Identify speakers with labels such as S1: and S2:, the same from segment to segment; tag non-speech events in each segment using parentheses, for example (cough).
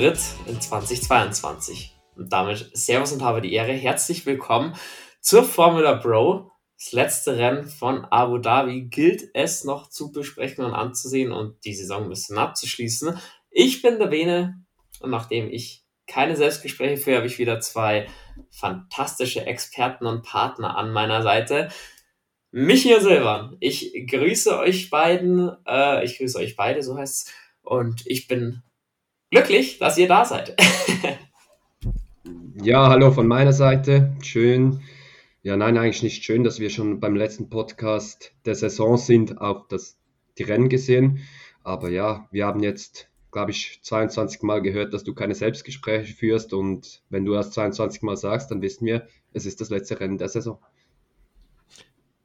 S1: Ritt in 2022. Und damit Servus und habe die Ehre. Herzlich willkommen zur Formula Bro. Das letzte Rennen von Abu Dhabi gilt es noch zu besprechen und anzusehen und die Saison ein bisschen abzuschließen. Ich bin der Bene und nachdem ich keine Selbstgespräche führe, habe ich wieder zwei fantastische Experten und Partner an meiner Seite. Michi und Silvan, ich grüße euch beiden, äh, ich grüße euch beide, so heißt es, und ich bin glücklich, dass ihr da seid. (laughs)
S2: ja, hallo von meiner Seite, schön, ja, nein, eigentlich nicht schön, dass wir schon beim letzten Podcast der Saison sind, auch das, die Rennen gesehen. Aber ja, wir haben jetzt, glaube ich, 22 Mal gehört, dass du keine Selbstgespräche führst. Und wenn du erst 22 Mal sagst, dann wissen wir, es ist das letzte Rennen der Saison.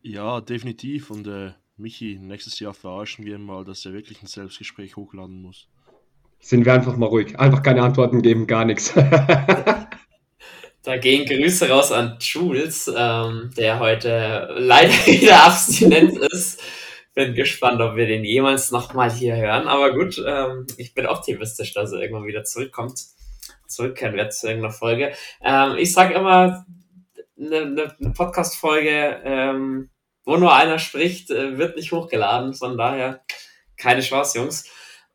S3: Ja, definitiv. Und äh, Michi, nächstes Jahr verarschen wir mal, dass er wirklich ein Selbstgespräch hochladen muss.
S2: Sind wir einfach mal ruhig. Einfach keine Antworten geben, gar nichts. (laughs)
S1: Da gehen Grüße raus an Jules, ähm, der heute leider (laughs) wieder abstinent ist. Bin gespannt, ob wir den jemals nochmal hier hören. Aber gut, ähm, ich bin optimistisch, dass er irgendwann wieder zurückkommt. Zurückkehren wird zu irgendeiner Folge. Ähm, ich sag immer, eine, ne, ne Podcast-Folge, ähm, wo nur einer spricht, äh, wird nicht hochgeladen. Von daher keine Chance, Jungs.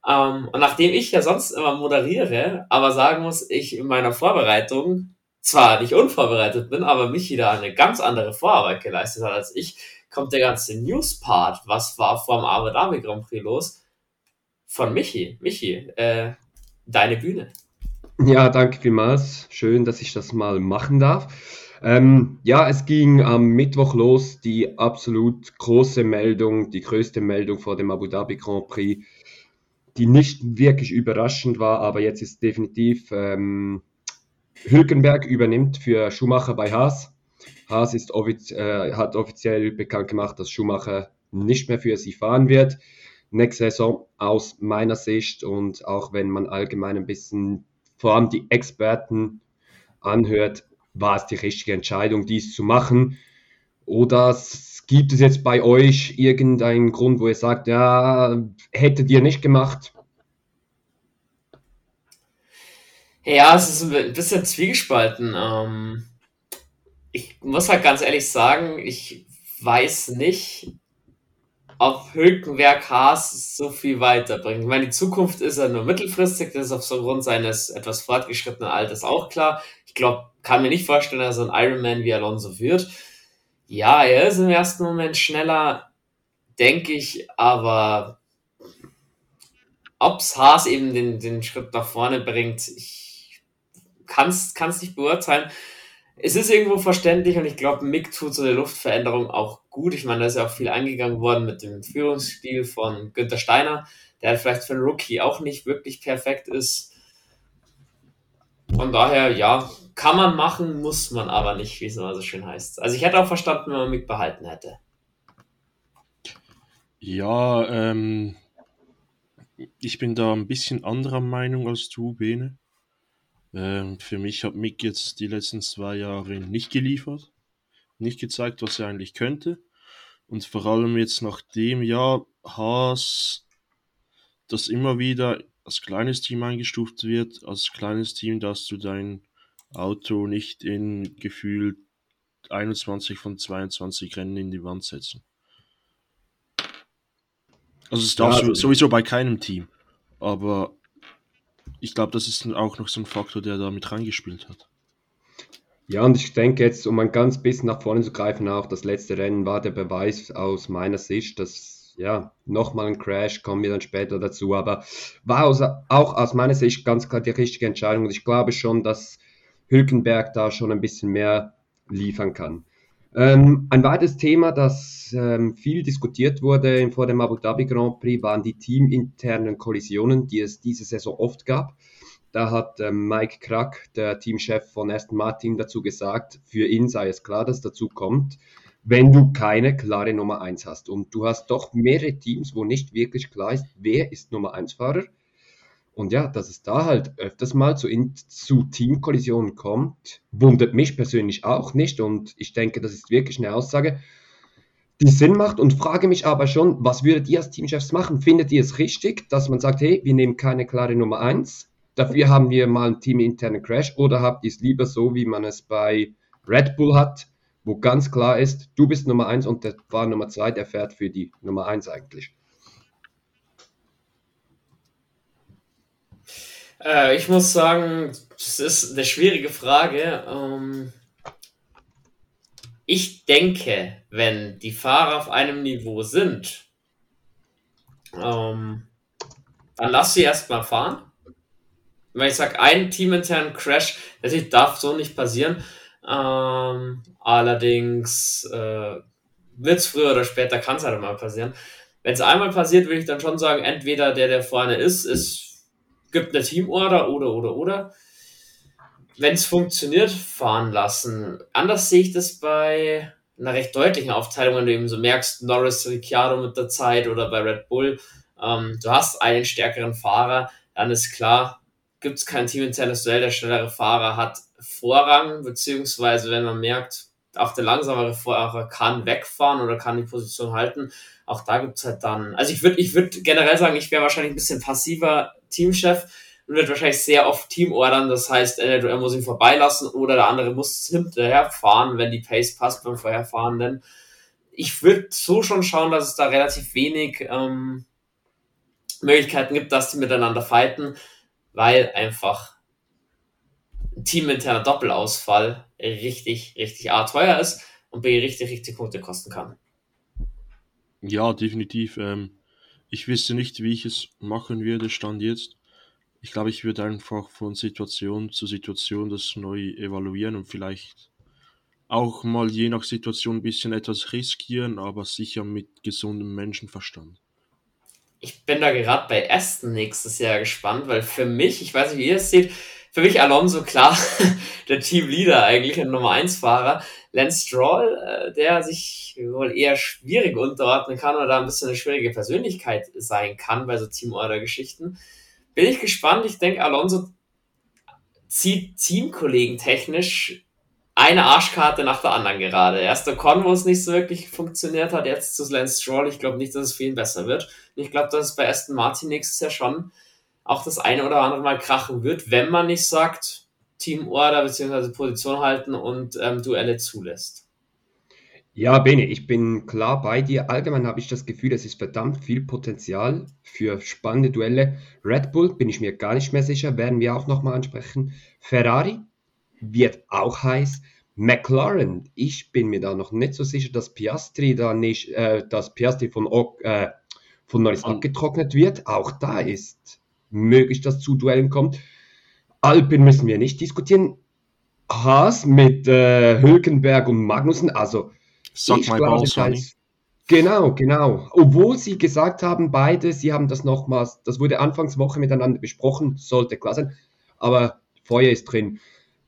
S1: Ähm, und nachdem ich ja sonst immer moderiere, aber sagen muss, ich in meiner Vorbereitung zwar nicht unvorbereitet bin, aber Michi da eine ganz andere Vorarbeit geleistet hat als ich, kommt der ganze News-Part. Was war vor dem Abu Dhabi Grand Prix los? Von Michi. Michi, äh, deine Bühne.
S2: Ja, danke vielmals. Schön, dass ich das mal machen darf. Ähm, ja, es ging am Mittwoch los, die absolut große Meldung, die größte Meldung vor dem Abu Dhabi Grand Prix, die nicht wirklich überraschend war, aber jetzt ist definitiv ähm, Hülkenberg übernimmt für Schumacher bei Haas. Haas ist offiz äh, hat offiziell bekannt gemacht, dass Schumacher nicht mehr für sie fahren wird. Nächste Saison aus meiner Sicht und auch wenn man allgemein ein bisschen vor allem die Experten anhört, war es die richtige Entscheidung, dies zu machen. Oder gibt es jetzt bei euch irgendeinen Grund, wo ihr sagt, ja, hättet ihr nicht gemacht?
S1: Ja, es ist ein bisschen zwiegespalten. Ähm, ich muss halt ganz ehrlich sagen, ich weiß nicht, ob Hülkenberg Haas so viel weiterbringt. Ich meine, die Zukunft ist ja nur mittelfristig, das ist aufgrund seines etwas fortgeschrittenen Alters auch klar. Ich glaube, kann mir nicht vorstellen, dass er ein Ironman wie Alonso wird. Ja, er ist im ersten Moment schneller, denke ich, aber ob es Haas eben den, den Schritt nach vorne bringt, ich kann es nicht beurteilen. Es ist irgendwo verständlich und ich glaube, Mick tut so eine Luftveränderung auch gut. Ich meine, da ist ja auch viel eingegangen worden mit dem Führungsstil von Günther Steiner, der vielleicht für einen Rookie auch nicht wirklich perfekt ist. Von daher, ja, kann man machen, muss man aber nicht, wie es immer so schön heißt. Also ich hätte auch verstanden, wenn man Mick behalten hätte.
S3: Ja, ähm, ich bin da ein bisschen anderer Meinung als du, Bene. Ähm, für mich hat Mick jetzt die letzten zwei Jahre nicht geliefert, nicht gezeigt, was er eigentlich könnte. Und vor allem jetzt nach dem Jahr Haas, das immer wieder als kleines Team eingestuft wird, als kleines Team darfst du dein Auto nicht in gefühlt 21 von 22 Rennen in die Wand setzen. Also es darfst ja, du sowieso bei keinem Team. Aber ich glaube, das ist auch noch so ein Faktor, der da mit reingespielt hat.
S2: Ja, und ich denke jetzt, um ein ganz bisschen nach vorne zu greifen, auch das letzte Rennen war der Beweis aus meiner Sicht, dass ja, nochmal ein Crash, kommen wir dann später dazu, aber war aus, auch aus meiner Sicht ganz klar die richtige Entscheidung und ich glaube schon, dass Hülkenberg da schon ein bisschen mehr liefern kann. Ähm, ein weiteres Thema, das ähm, viel diskutiert wurde vor dem Abu Dhabi Grand Prix, waren die teaminternen Kollisionen, die es diese Saison oft gab. Da hat ähm, Mike Krack, der Teamchef von Aston Martin, dazu gesagt, für ihn sei es klar, dass dazu kommt, wenn du keine klare Nummer 1 hast. Und du hast doch mehrere Teams, wo nicht wirklich klar ist, wer ist Nummer 1 Fahrer und ja, dass es da halt öfters mal zu, zu Teamkollisionen kommt, wundert mich persönlich auch nicht. Und ich denke, das ist wirklich eine Aussage, die Sinn macht. Und frage mich aber schon, was würdet ihr als Teamchefs machen? Findet ihr es richtig, dass man sagt, hey, wir nehmen keine klare Nummer 1? dafür haben wir mal einen teaminternen Crash oder habt ihr es lieber so, wie man es bei Red Bull hat, wo ganz klar ist, du bist Nummer 1 und der Fahrer Nummer 2, der fährt für die Nummer 1 eigentlich?
S1: Äh, ich muss sagen, das ist eine schwierige Frage. Ähm, ich denke, wenn die Fahrer auf einem Niveau sind, ähm, dann lass sie erstmal fahren. Wenn ich sage, ein teaminternen Crash, natürlich darf so nicht passieren. Ähm, allerdings äh, wird es früher oder später, kann es halt mal passieren. Wenn es einmal passiert, würde ich dann schon sagen, entweder der, der vorne ist, ist gibt eine Teamorder oder, oder, oder wenn es funktioniert, fahren lassen. Anders sehe ich das bei einer recht deutlichen Aufteilung, wenn du eben so merkst, Norris, Ricciardo mit der Zeit oder bei Red Bull, ähm, du hast einen stärkeren Fahrer, dann ist klar, gibt es kein teaminternes Duell, der schnellere Fahrer hat Vorrang, beziehungsweise wenn man merkt, auch der langsamere Fahrer kann wegfahren oder kann die Position halten, auch da gibt es halt dann, also ich würde ich würd generell sagen, ich wäre wahrscheinlich ein bisschen passiver Teamchef, und wird wahrscheinlich sehr oft Teamordern. Das heißt, er muss ihn vorbeilassen oder der andere muss hinterherfahren, wenn die Pace passt beim Vorherfahrenden. Ich würde so schon schauen, dass es da relativ wenig ähm, Möglichkeiten gibt, dass die miteinander fighten, weil einfach ein teaminterner Doppelausfall richtig, richtig A teuer ist und B richtig, richtig Punkte kosten kann.
S3: Ja, definitiv. Ähm, ich wüsste nicht, wie ich es machen würde, stand jetzt. Ich glaube, ich würde einfach von Situation zu Situation das neu evaluieren und vielleicht auch mal je nach Situation ein bisschen etwas riskieren, aber sicher mit gesundem Menschenverstand.
S1: Ich bin da gerade bei Aston nächstes Jahr gespannt, weil für mich, ich weiß nicht, wie ihr es seht, für mich Alonso klar (laughs) der Teamleader eigentlich, ein Nummer 1 Fahrer. Lance Stroll, äh, der sich wohl eher schwierig unterordnen kann oder da ein bisschen eine schwierige Persönlichkeit sein kann bei so Teamorder-Geschichten bin ich gespannt. Ich denke, Alonso zieht Teamkollegen technisch eine Arschkarte nach der anderen gerade. Erst der Con, wo es nicht so wirklich funktioniert hat, jetzt zu Lance Stroll. Ich glaube nicht, dass es ihn besser wird. ich glaube, dass es bei Aston Martin nächstes Jahr schon auch das eine oder andere Mal krachen wird, wenn man nicht sagt, Teamorder bzw. Position halten und ähm, Duelle zulässt.
S2: Ja, Bene, ich bin klar bei dir. Allgemein habe ich das Gefühl, es ist verdammt viel Potenzial für spannende Duelle. Red Bull bin ich mir gar nicht mehr sicher, werden wir auch nochmal ansprechen. Ferrari wird auch heiß. McLaren, ich bin mir da noch nicht so sicher, dass Piastri da nicht, äh, dass Piastri von, äh, von Norris abgetrocknet wird. Auch da ist möglich, dass zu Duellen kommt. Alpin müssen wir nicht diskutieren. Haas mit äh, Hülkenberg und Magnussen, also Sag ich glaube, Balls, Genau, genau. Obwohl sie gesagt haben, beide, sie haben das nochmals, das wurde Anfangswoche miteinander besprochen, sollte klar sein, aber Feuer ist drin.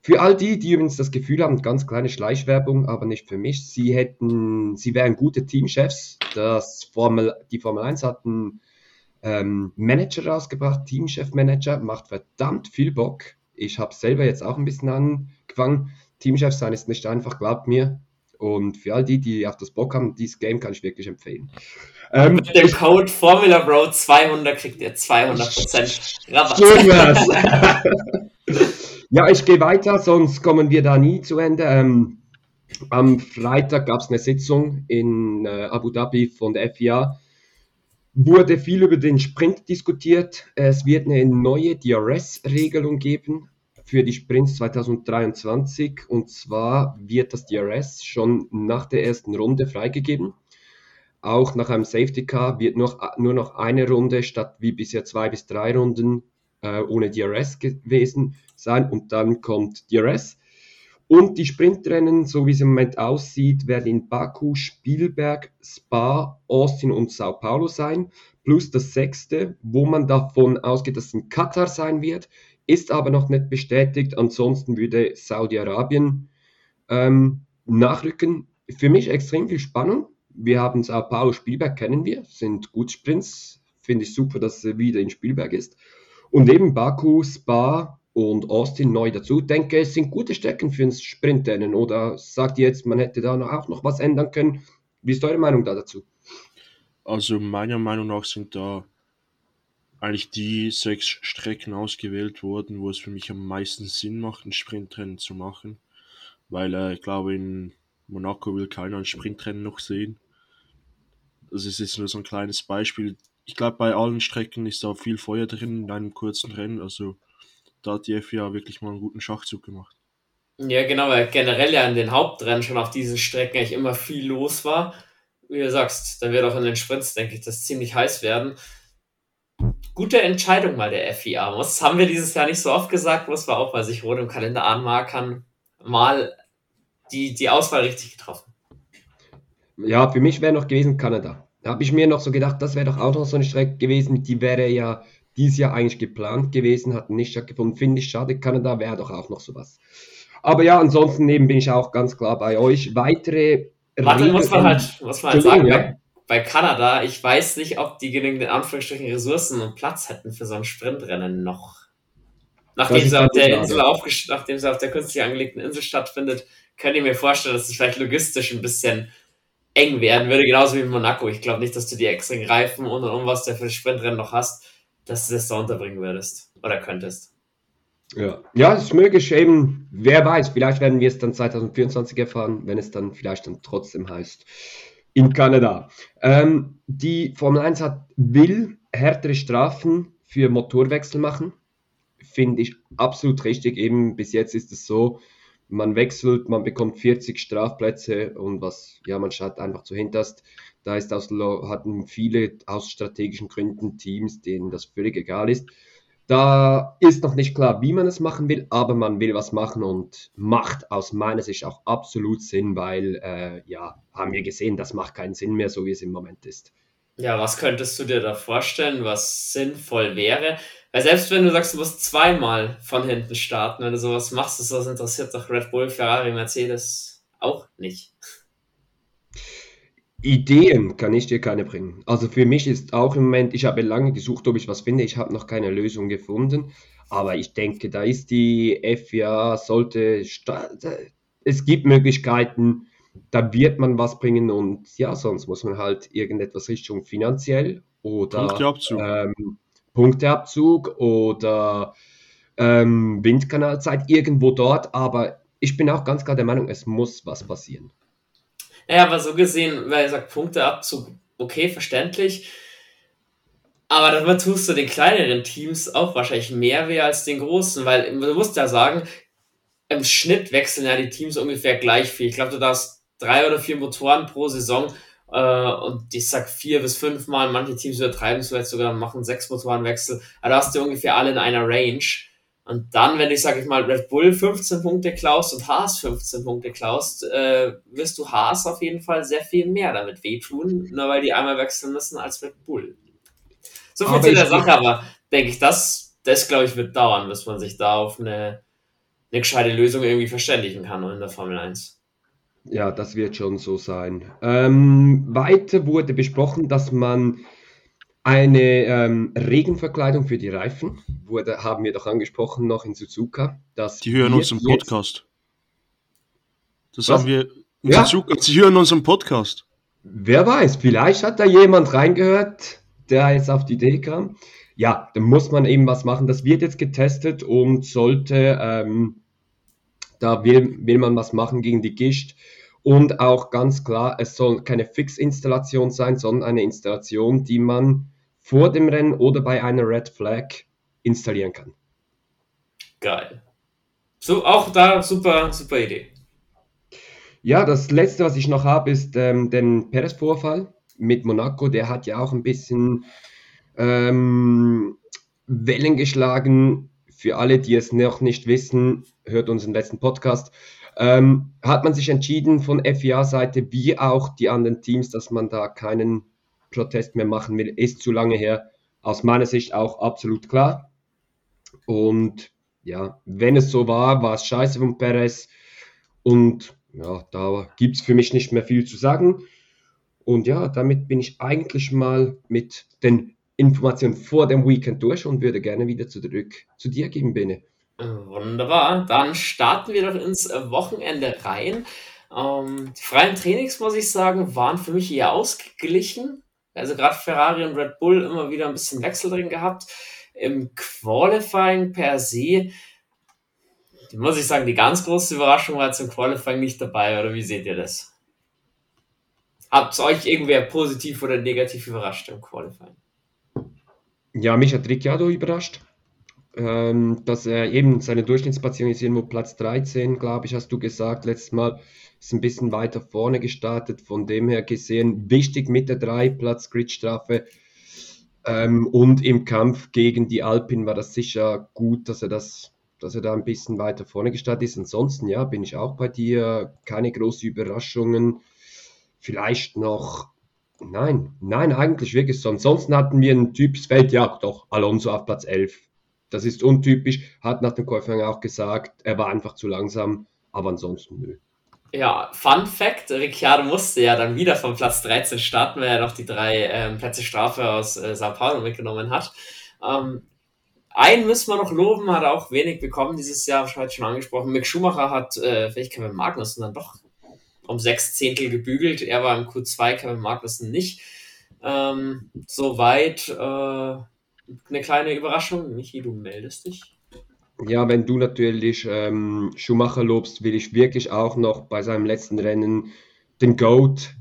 S2: Für all die, die übrigens das Gefühl haben, ganz kleine Schleichwerbung, aber nicht für mich, sie hätten, sie wären gute Teamchefs. Das Formel, die Formel 1 hatten ähm, Manager rausgebracht, Teamchef-Manager, macht verdammt viel Bock. Ich habe selber jetzt auch ein bisschen angefangen. Teamchef sein ist nicht einfach, glaubt mir. Und für all die, die auf das Bock haben, dieses Game kann ich wirklich empfehlen.
S1: Ähm, Mit dem Code Formula Bro 200 kriegt ihr 200% (laughs) Rabatt. (laughs)
S2: ja, ich gehe weiter, sonst kommen wir da nie zu Ende. Ähm, am Freitag gab es eine Sitzung in äh, Abu Dhabi von der FIA. Wurde viel über den Sprint diskutiert. Es wird eine neue DRS-Regelung geben für die Sprints 2023. Und zwar wird das DRS schon nach der ersten Runde freigegeben. Auch nach einem Safety Car wird noch, nur noch eine Runde statt wie bisher zwei bis drei Runden äh, ohne DRS gewesen sein. Und dann kommt DRS. Und die Sprintrennen, so wie es im Moment aussieht, werden in Baku, Spielberg, Spa, Austin und Sao Paulo sein. Plus das sechste, wo man davon ausgeht, dass es in Katar sein wird ist aber noch nicht bestätigt. Ansonsten würde Saudi-Arabien ähm, nachrücken. Für mich extrem viel Spannung. Wir haben Sao Paulo Spielberg, kennen wir, sind gut Sprints. Finde ich super, dass er wieder in Spielberg ist. Und eben Baku, Spa und Austin neu dazu. Denke, es sind gute Strecken für ein Sprintrennen. Oder sagt ihr jetzt, man hätte da auch noch was ändern können? Wie ist eure Meinung da dazu?
S3: Also meiner Meinung nach sind da eigentlich die sechs Strecken ausgewählt wurden, wo es für mich am meisten Sinn macht, ein Sprintrennen zu machen. Weil äh, ich glaube, in Monaco will keiner ein Sprintrennen noch sehen. Das ist jetzt nur so ein kleines Beispiel. Ich glaube, bei allen Strecken ist da viel Feuer drin in einem kurzen Rennen. Also da hat die FIA wirklich mal einen guten Schachzug gemacht.
S1: Ja, genau, weil generell ja in den Hauptrennen schon auf diesen Strecken eigentlich immer viel los war. Wie du sagst, dann wird auch in den Sprints, denke ich, das ziemlich heiß werden. Gute Entscheidung mal der FIA. Das haben wir dieses Jahr nicht so oft gesagt, muss man auch bei sich rot im Kalender anmarkern. Mal die, die Auswahl richtig getroffen.
S2: Ja, für mich wäre noch gewesen Kanada. Da habe ich mir noch so gedacht, das wäre doch auch noch so eine Strecke gewesen, die wäre ja dieses Jahr eigentlich geplant gewesen, hat nicht stattgefunden. Finde ich schade, Kanada wäre doch auch noch sowas. Aber ja, ansonsten eben bin ich auch ganz klar bei euch. Weitere.
S1: Warte, muss man halt, muss man halt sagen, ja. bei, bei Kanada, ich weiß nicht, ob die genügend in Anführungsstrichen Ressourcen und Platz hätten für so ein Sprintrennen noch. Nachdem sie, auf der Insel nachdem sie auf der künstlich angelegten Insel stattfindet, könnt ihr mir vorstellen, dass es vielleicht logistisch ein bisschen eng werden würde, genauso wie in Monaco. Ich glaube nicht, dass du die extra Reifen und und um, was du für das Sprintrennen noch hast, dass du das da unterbringen würdest oder könntest.
S2: Ja, ja, es ist möglich, eben, wer weiß, vielleicht werden wir es dann 2024 erfahren, wenn es dann vielleicht dann trotzdem heißt, in Kanada. Ähm, die Formel 1 hat, will härtere Strafen für Motorwechsel machen. Finde ich absolut richtig. Eben bis jetzt ist es so, man wechselt, man bekommt 40 Strafplätze und was, ja, man schaut einfach zu hinterst. Da ist aus, hatten viele aus strategischen Gründen Teams, denen das völlig egal ist. Da ist noch nicht klar, wie man es machen will, aber man will was machen und macht aus meiner Sicht auch absolut Sinn, weil, äh, ja, haben wir gesehen, das macht keinen Sinn mehr, so wie es im Moment ist.
S1: Ja, was könntest du dir da vorstellen, was sinnvoll wäre? Weil selbst wenn du sagst, du musst zweimal von hinten starten, wenn du sowas machst, das, das interessiert doch Red Bull, Ferrari, Mercedes auch nicht.
S2: Ideen kann ich dir keine bringen. Also für mich ist auch im Moment, ich habe lange gesucht, ob ich was finde, ich habe noch keine Lösung gefunden, aber ich denke, da ist die FIA, sollte, es gibt Möglichkeiten, da wird man was bringen und ja, sonst muss man halt irgendetwas Richtung finanziell oder
S3: Punkteabzug.
S2: Ähm, Punkteabzug oder ähm, Windkanalzeit irgendwo dort, aber ich bin auch ganz klar der Meinung, es muss was passieren.
S1: Naja, aber so gesehen, weil er sagt Punkteabzug, okay, verständlich. Aber damit tust du den kleineren Teams auch wahrscheinlich mehr weh als den großen, weil du musst ja sagen, im Schnitt wechseln ja die Teams ungefähr gleich viel. Ich glaube, du darfst drei oder vier Motoren pro Saison äh, und ich sag vier bis fünf Mal, manche Teams übertreiben es vielleicht sogar, machen sechs Motorenwechsel. Aber da hast du ungefähr alle in einer Range. Und dann, wenn ich, sag ich mal, Red Bull 15 Punkte klaust und Haas 15 Punkte klaust, äh, wirst du Haas auf jeden Fall sehr viel mehr damit wehtun, nur weil die einmal wechseln müssen als Red Bull. So viel zu der Sache, aber denke ich, das, das glaube ich, wird dauern, bis man sich da auf eine, eine gescheite Lösung irgendwie verständigen kann in der Formel 1.
S2: Ja, das wird schon so sein. Ähm, weiter wurde besprochen, dass man eine ähm, Regenverkleidung für die Reifen, wurde, haben wir doch angesprochen noch in Suzuka. Dass
S3: die hören unseren Podcast. Das Was? haben wir in ja? Suzuka, sie hören unseren Podcast.
S2: Wer weiß, vielleicht hat da jemand reingehört, der jetzt auf die Idee kam. Ja, dann muss man eben was machen. Das wird jetzt getestet und sollte ähm, da will, will man was machen gegen die Gischt. Und auch ganz klar, es soll keine Fix-Installation sein, sondern eine Installation, die man vor dem Rennen oder bei einer Red Flag installieren kann.
S1: Geil. So, auch da super, super Idee.
S2: Ja, das letzte, was ich noch habe, ist ähm, den Perez-Vorfall mit Monaco. Der hat ja auch ein bisschen ähm, Wellen geschlagen für alle, die es noch nicht wissen, hört unseren letzten Podcast, ähm, hat man sich entschieden von FIA-Seite wie auch die anderen Teams, dass man da keinen Protest mehr machen will, ist zu lange her. Aus meiner Sicht auch absolut klar. Und ja, wenn es so war, war es scheiße von Perez. Und ja, da gibt es für mich nicht mehr viel zu sagen. Und ja, damit bin ich eigentlich mal mit den Informationen vor dem Weekend durch und würde gerne wieder zurück zu dir geben, Bene.
S1: Wunderbar, dann starten wir doch ins Wochenende rein. Ähm, die freien Trainings, muss ich sagen, waren für mich eher ausgeglichen. Also gerade Ferrari und Red Bull immer wieder ein bisschen Wechsel drin gehabt. Im Qualifying per se, muss ich sagen, die ganz große Überraschung war jetzt im Qualifying nicht dabei, oder wie seht ihr das? Habt euch irgendwer positiv oder negativ überrascht im Qualifying?
S2: Ja, mich hat Ricciardo überrascht. Ähm, dass er eben seine Durchschnittsplatzierung ist irgendwo Platz 13, glaube ich, hast du gesagt letztes Mal. Ist ein bisschen weiter vorne gestartet, von dem her gesehen. Wichtig mit der 3 Platz Gridstrafe. Ähm, und im Kampf gegen die Alpin war das sicher gut, dass er das, dass er da ein bisschen weiter vorne gestartet ist. Ansonsten, ja, bin ich auch bei dir. Keine großen Überraschungen. Vielleicht noch Nein, nein, eigentlich wirklich so. Ansonsten hatten wir ein typisches Feld, ja doch, Alonso auf Platz 11. Das ist untypisch, hat nach dem Qualifying auch gesagt, er war einfach zu langsam, aber ansonsten nö.
S1: Ja, Fun Fact: Ricciardo musste ja dann wieder von Platz 13 starten, weil er noch die drei ähm, Plätze Strafe aus äh, Sao Paulo mitgenommen hat. Ähm, einen müssen wir noch loben, hat auch wenig bekommen dieses Jahr, ich schon angesprochen. Mick Schumacher hat, äh, vielleicht Kevin Magnussen dann doch um sechs Zehntel gebügelt. Er war im Q2, Kevin Magnussen nicht. Ähm, soweit äh, eine kleine Überraschung. Michi, du meldest dich.
S2: Ja, wenn du natürlich ähm, Schumacher lobst, will ich wirklich auch noch bei seinem letzten Rennen den Goat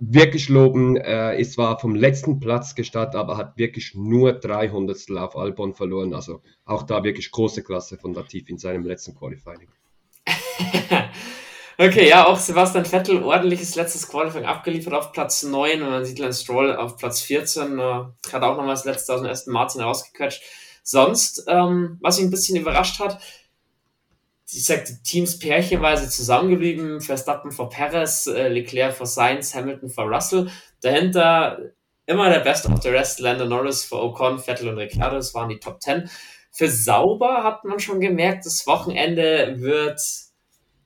S2: wirklich loben. Er ist zwar vom letzten Platz gestartet, aber hat wirklich nur 300 auf Albon verloren. Also auch da wirklich große Klasse von Latif in seinem letzten Qualifying. (laughs)
S1: Okay, ja, auch Sebastian Vettel ordentliches letztes Qualifying abgeliefert auf Platz 9 und man sieht Lance Stroll auf Platz 14, äh, hat auch nochmal das letzte aus dem ersten Martin rausgequetscht. Sonst, ähm, was mich ein bisschen überrascht hat, ich sag, die Teams pärchenweise zusammengeblieben, Verstappen vor Perez, äh, Leclerc vor Sainz, Hamilton vor Russell, dahinter immer der Best of the Rest, Lando Norris vor Ocon, Vettel und Ricciardo, das waren die Top 10. Für sauber hat man schon gemerkt, das Wochenende wird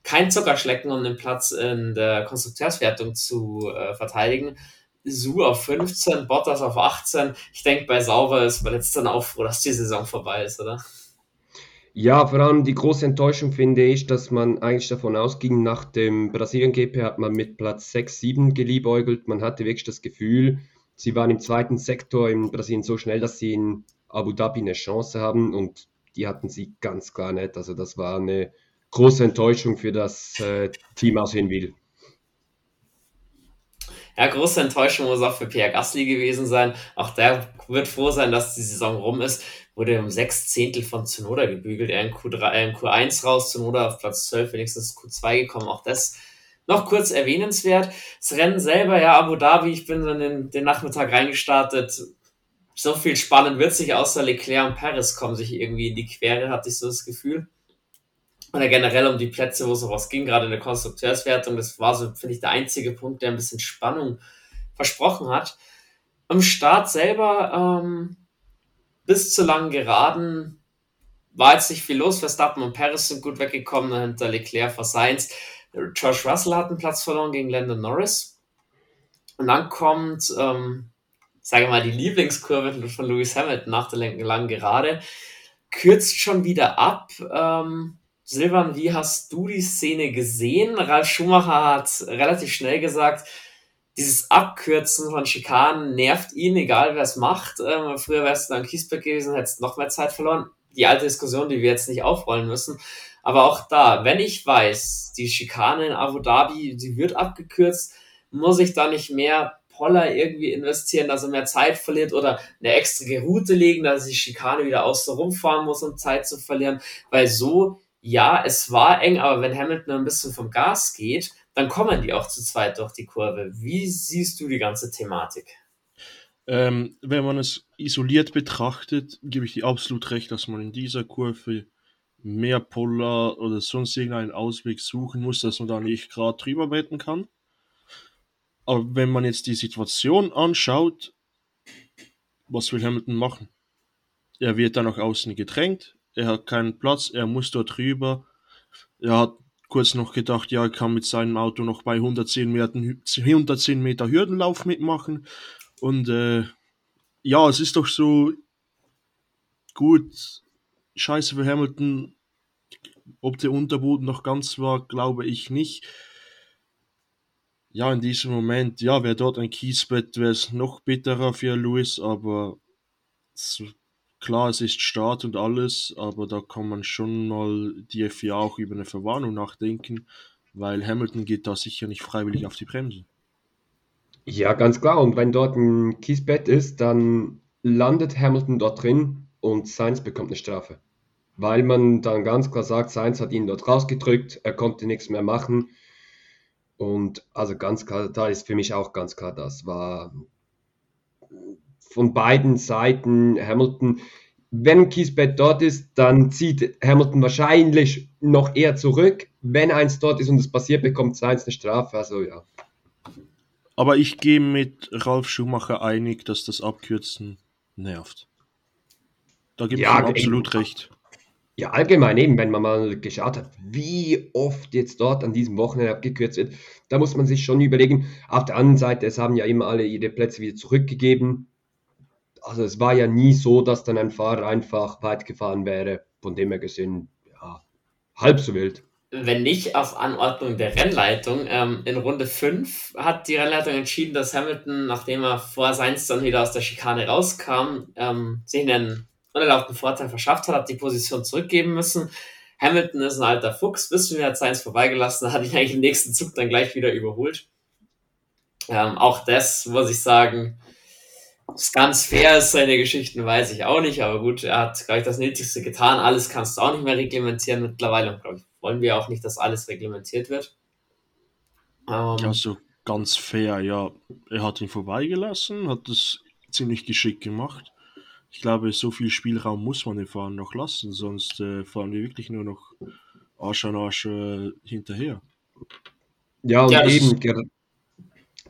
S1: kein Zuckerschlecken, um den Platz in der Konstrukteurswertung zu äh, verteidigen. Su auf 15, Bottas auf 18. Ich denke, bei Sauber ist man jetzt dann auch froh, dass die Saison vorbei ist, oder?
S2: Ja, vor allem die große Enttäuschung finde ich, dass man eigentlich davon ausging, nach dem Brasilien-GP hat man mit Platz 6, 7 geliebäugelt. Man hatte wirklich das Gefühl, sie waren im zweiten Sektor in Brasilien so schnell, dass sie in Abu Dhabi eine Chance haben und die hatten sie ganz klar nicht. Also das war eine große Enttäuschung für das äh, Team aus Hinwil.
S1: Ja, große Enttäuschung muss auch für Pierre Gasly gewesen sein. Auch der wird froh sein, dass die Saison rum ist. Wurde um sechs Zehntel von Zunoda gebügelt. Er in, Q3, äh, in Q1 raus, Zunoda auf Platz 12, wenigstens Q2 gekommen. Auch das noch kurz erwähnenswert. Das Rennen selber, ja, Abu Dhabi, ich bin dann in den Nachmittag reingestartet. So viel spannend wird sich außer Leclerc und Paris kommen sich irgendwie in die Quere, hatte ich so das Gefühl oder generell um die Plätze, wo sowas ging, gerade in der Konstrukteurswertung. Das war so, finde ich, der einzige Punkt, der ein bisschen Spannung versprochen hat. Am Start selber, ähm, bis zu langen Geraden, war jetzt nicht viel los. Verstappen und Paris sind gut weggekommen, dahinter Leclerc vor Sainz. George Russell hat einen Platz verloren gegen Landon Norris. Und dann kommt, ähm, sage mal, die Lieblingskurve von Lewis Hamilton nach der langen Gerade. Kürzt schon wieder ab. Ähm, Silvan, wie hast du die Szene gesehen? Ralf Schumacher hat relativ schnell gesagt, dieses Abkürzen von Schikanen nervt ihn, egal wer es macht. Ähm, früher wärst du dann Kiesberg gewesen, hättest noch mehr Zeit verloren. Die alte Diskussion, die wir jetzt nicht aufrollen müssen. Aber auch da, wenn ich weiß, die Schikane in Abu Dhabi, die wird abgekürzt, muss ich da nicht mehr Poller irgendwie investieren, dass er mehr Zeit verliert oder eine extra Route legen, dass die Schikane wieder außen rumfahren muss, um Zeit zu verlieren. Weil so ja, es war eng, aber wenn Hamilton ein bisschen vom Gas geht, dann kommen die auch zu zweit durch die Kurve. Wie siehst du die ganze Thematik?
S3: Ähm, wenn man es isoliert betrachtet, gebe ich dir absolut recht, dass man in dieser Kurve mehr Polar oder sonst irgendeinen Ausweg suchen muss, dass man da nicht gerade drüber wetten kann. Aber wenn man jetzt die Situation anschaut, was will Hamilton machen? Er wird dann nach außen gedrängt, er hat keinen Platz, er muss dort rüber. Er hat kurz noch gedacht, ja, er kann mit seinem Auto noch bei 110 Meter, 110 Meter Hürdenlauf mitmachen. Und äh, ja, es ist doch so gut, scheiße für Hamilton. Ob der Unterboden noch ganz war, glaube ich nicht. ja, in diesem Moment, ja, wäre dort ein Kiesbett, wäre es noch bitterer für Lewis, aber klar, es ist Start und alles, aber da kann man schon mal die FIA auch über eine Verwarnung nachdenken, weil Hamilton geht da sicher nicht freiwillig auf die Bremse.
S2: Ja, ganz klar. Und wenn dort ein Kiesbett ist, dann landet Hamilton dort drin und Sainz bekommt eine Strafe. Weil man dann ganz klar sagt, Sainz hat ihn dort rausgedrückt, er konnte nichts mehr machen. Und also ganz klar, da ist für mich auch ganz klar, das war von beiden Seiten Hamilton. Wenn Kiesbett dort ist, dann zieht Hamilton wahrscheinlich noch eher zurück. Wenn eins dort ist und es passiert, bekommt Sainz eine Strafe. Also ja.
S3: Aber ich gehe mit Ralf Schumacher einig, dass das Abkürzen nervt. Da gibt es
S2: Ja,
S3: absolut
S2: eben.
S3: recht.
S2: Ja, allgemein eben, wenn man mal geschaut hat, wie oft jetzt dort an diesem Wochenende abgekürzt wird, da muss man sich schon überlegen. Auf der anderen Seite, es haben ja immer alle ihre Plätze wieder zurückgegeben. Also es war ja nie so, dass dann ein Fahrer einfach weit gefahren wäre. Von dem her gesehen, ja, halb so wild.
S1: Wenn nicht auf Anordnung der Rennleitung. Ähm, in Runde 5 hat die Rennleitung entschieden, dass Hamilton, nachdem er vor Sainz dann wieder aus der Schikane rauskam, ähm, sich einen unerlaubten Vorteil verschafft hat, hat die Position zurückgeben müssen. Hamilton ist ein alter Fuchs, wissen wir, hat Sainz vorbeigelassen, (laughs) hat ihn eigentlich im nächsten Zug dann gleich wieder überholt. Ähm, auch das muss ich sagen, ist ganz fair ist seine Geschichten, weiß ich auch nicht, aber gut, er hat, glaube ich, das Nötigste getan. Alles kannst du auch nicht mehr reglementieren mittlerweile und, glaube ich, wollen wir auch nicht, dass alles reglementiert wird. Ähm,
S3: Also ganz fair, ja. Er hat ihn vorbeigelassen, hat das ziemlich geschickt gemacht. Ich glaube, so viel Spielraum muss man den Fahrern noch lassen, sonst äh, fahren wir wirklich nur noch Arsch an Arsch äh, hinterher.
S2: Ja, und
S1: Ja,
S2: eben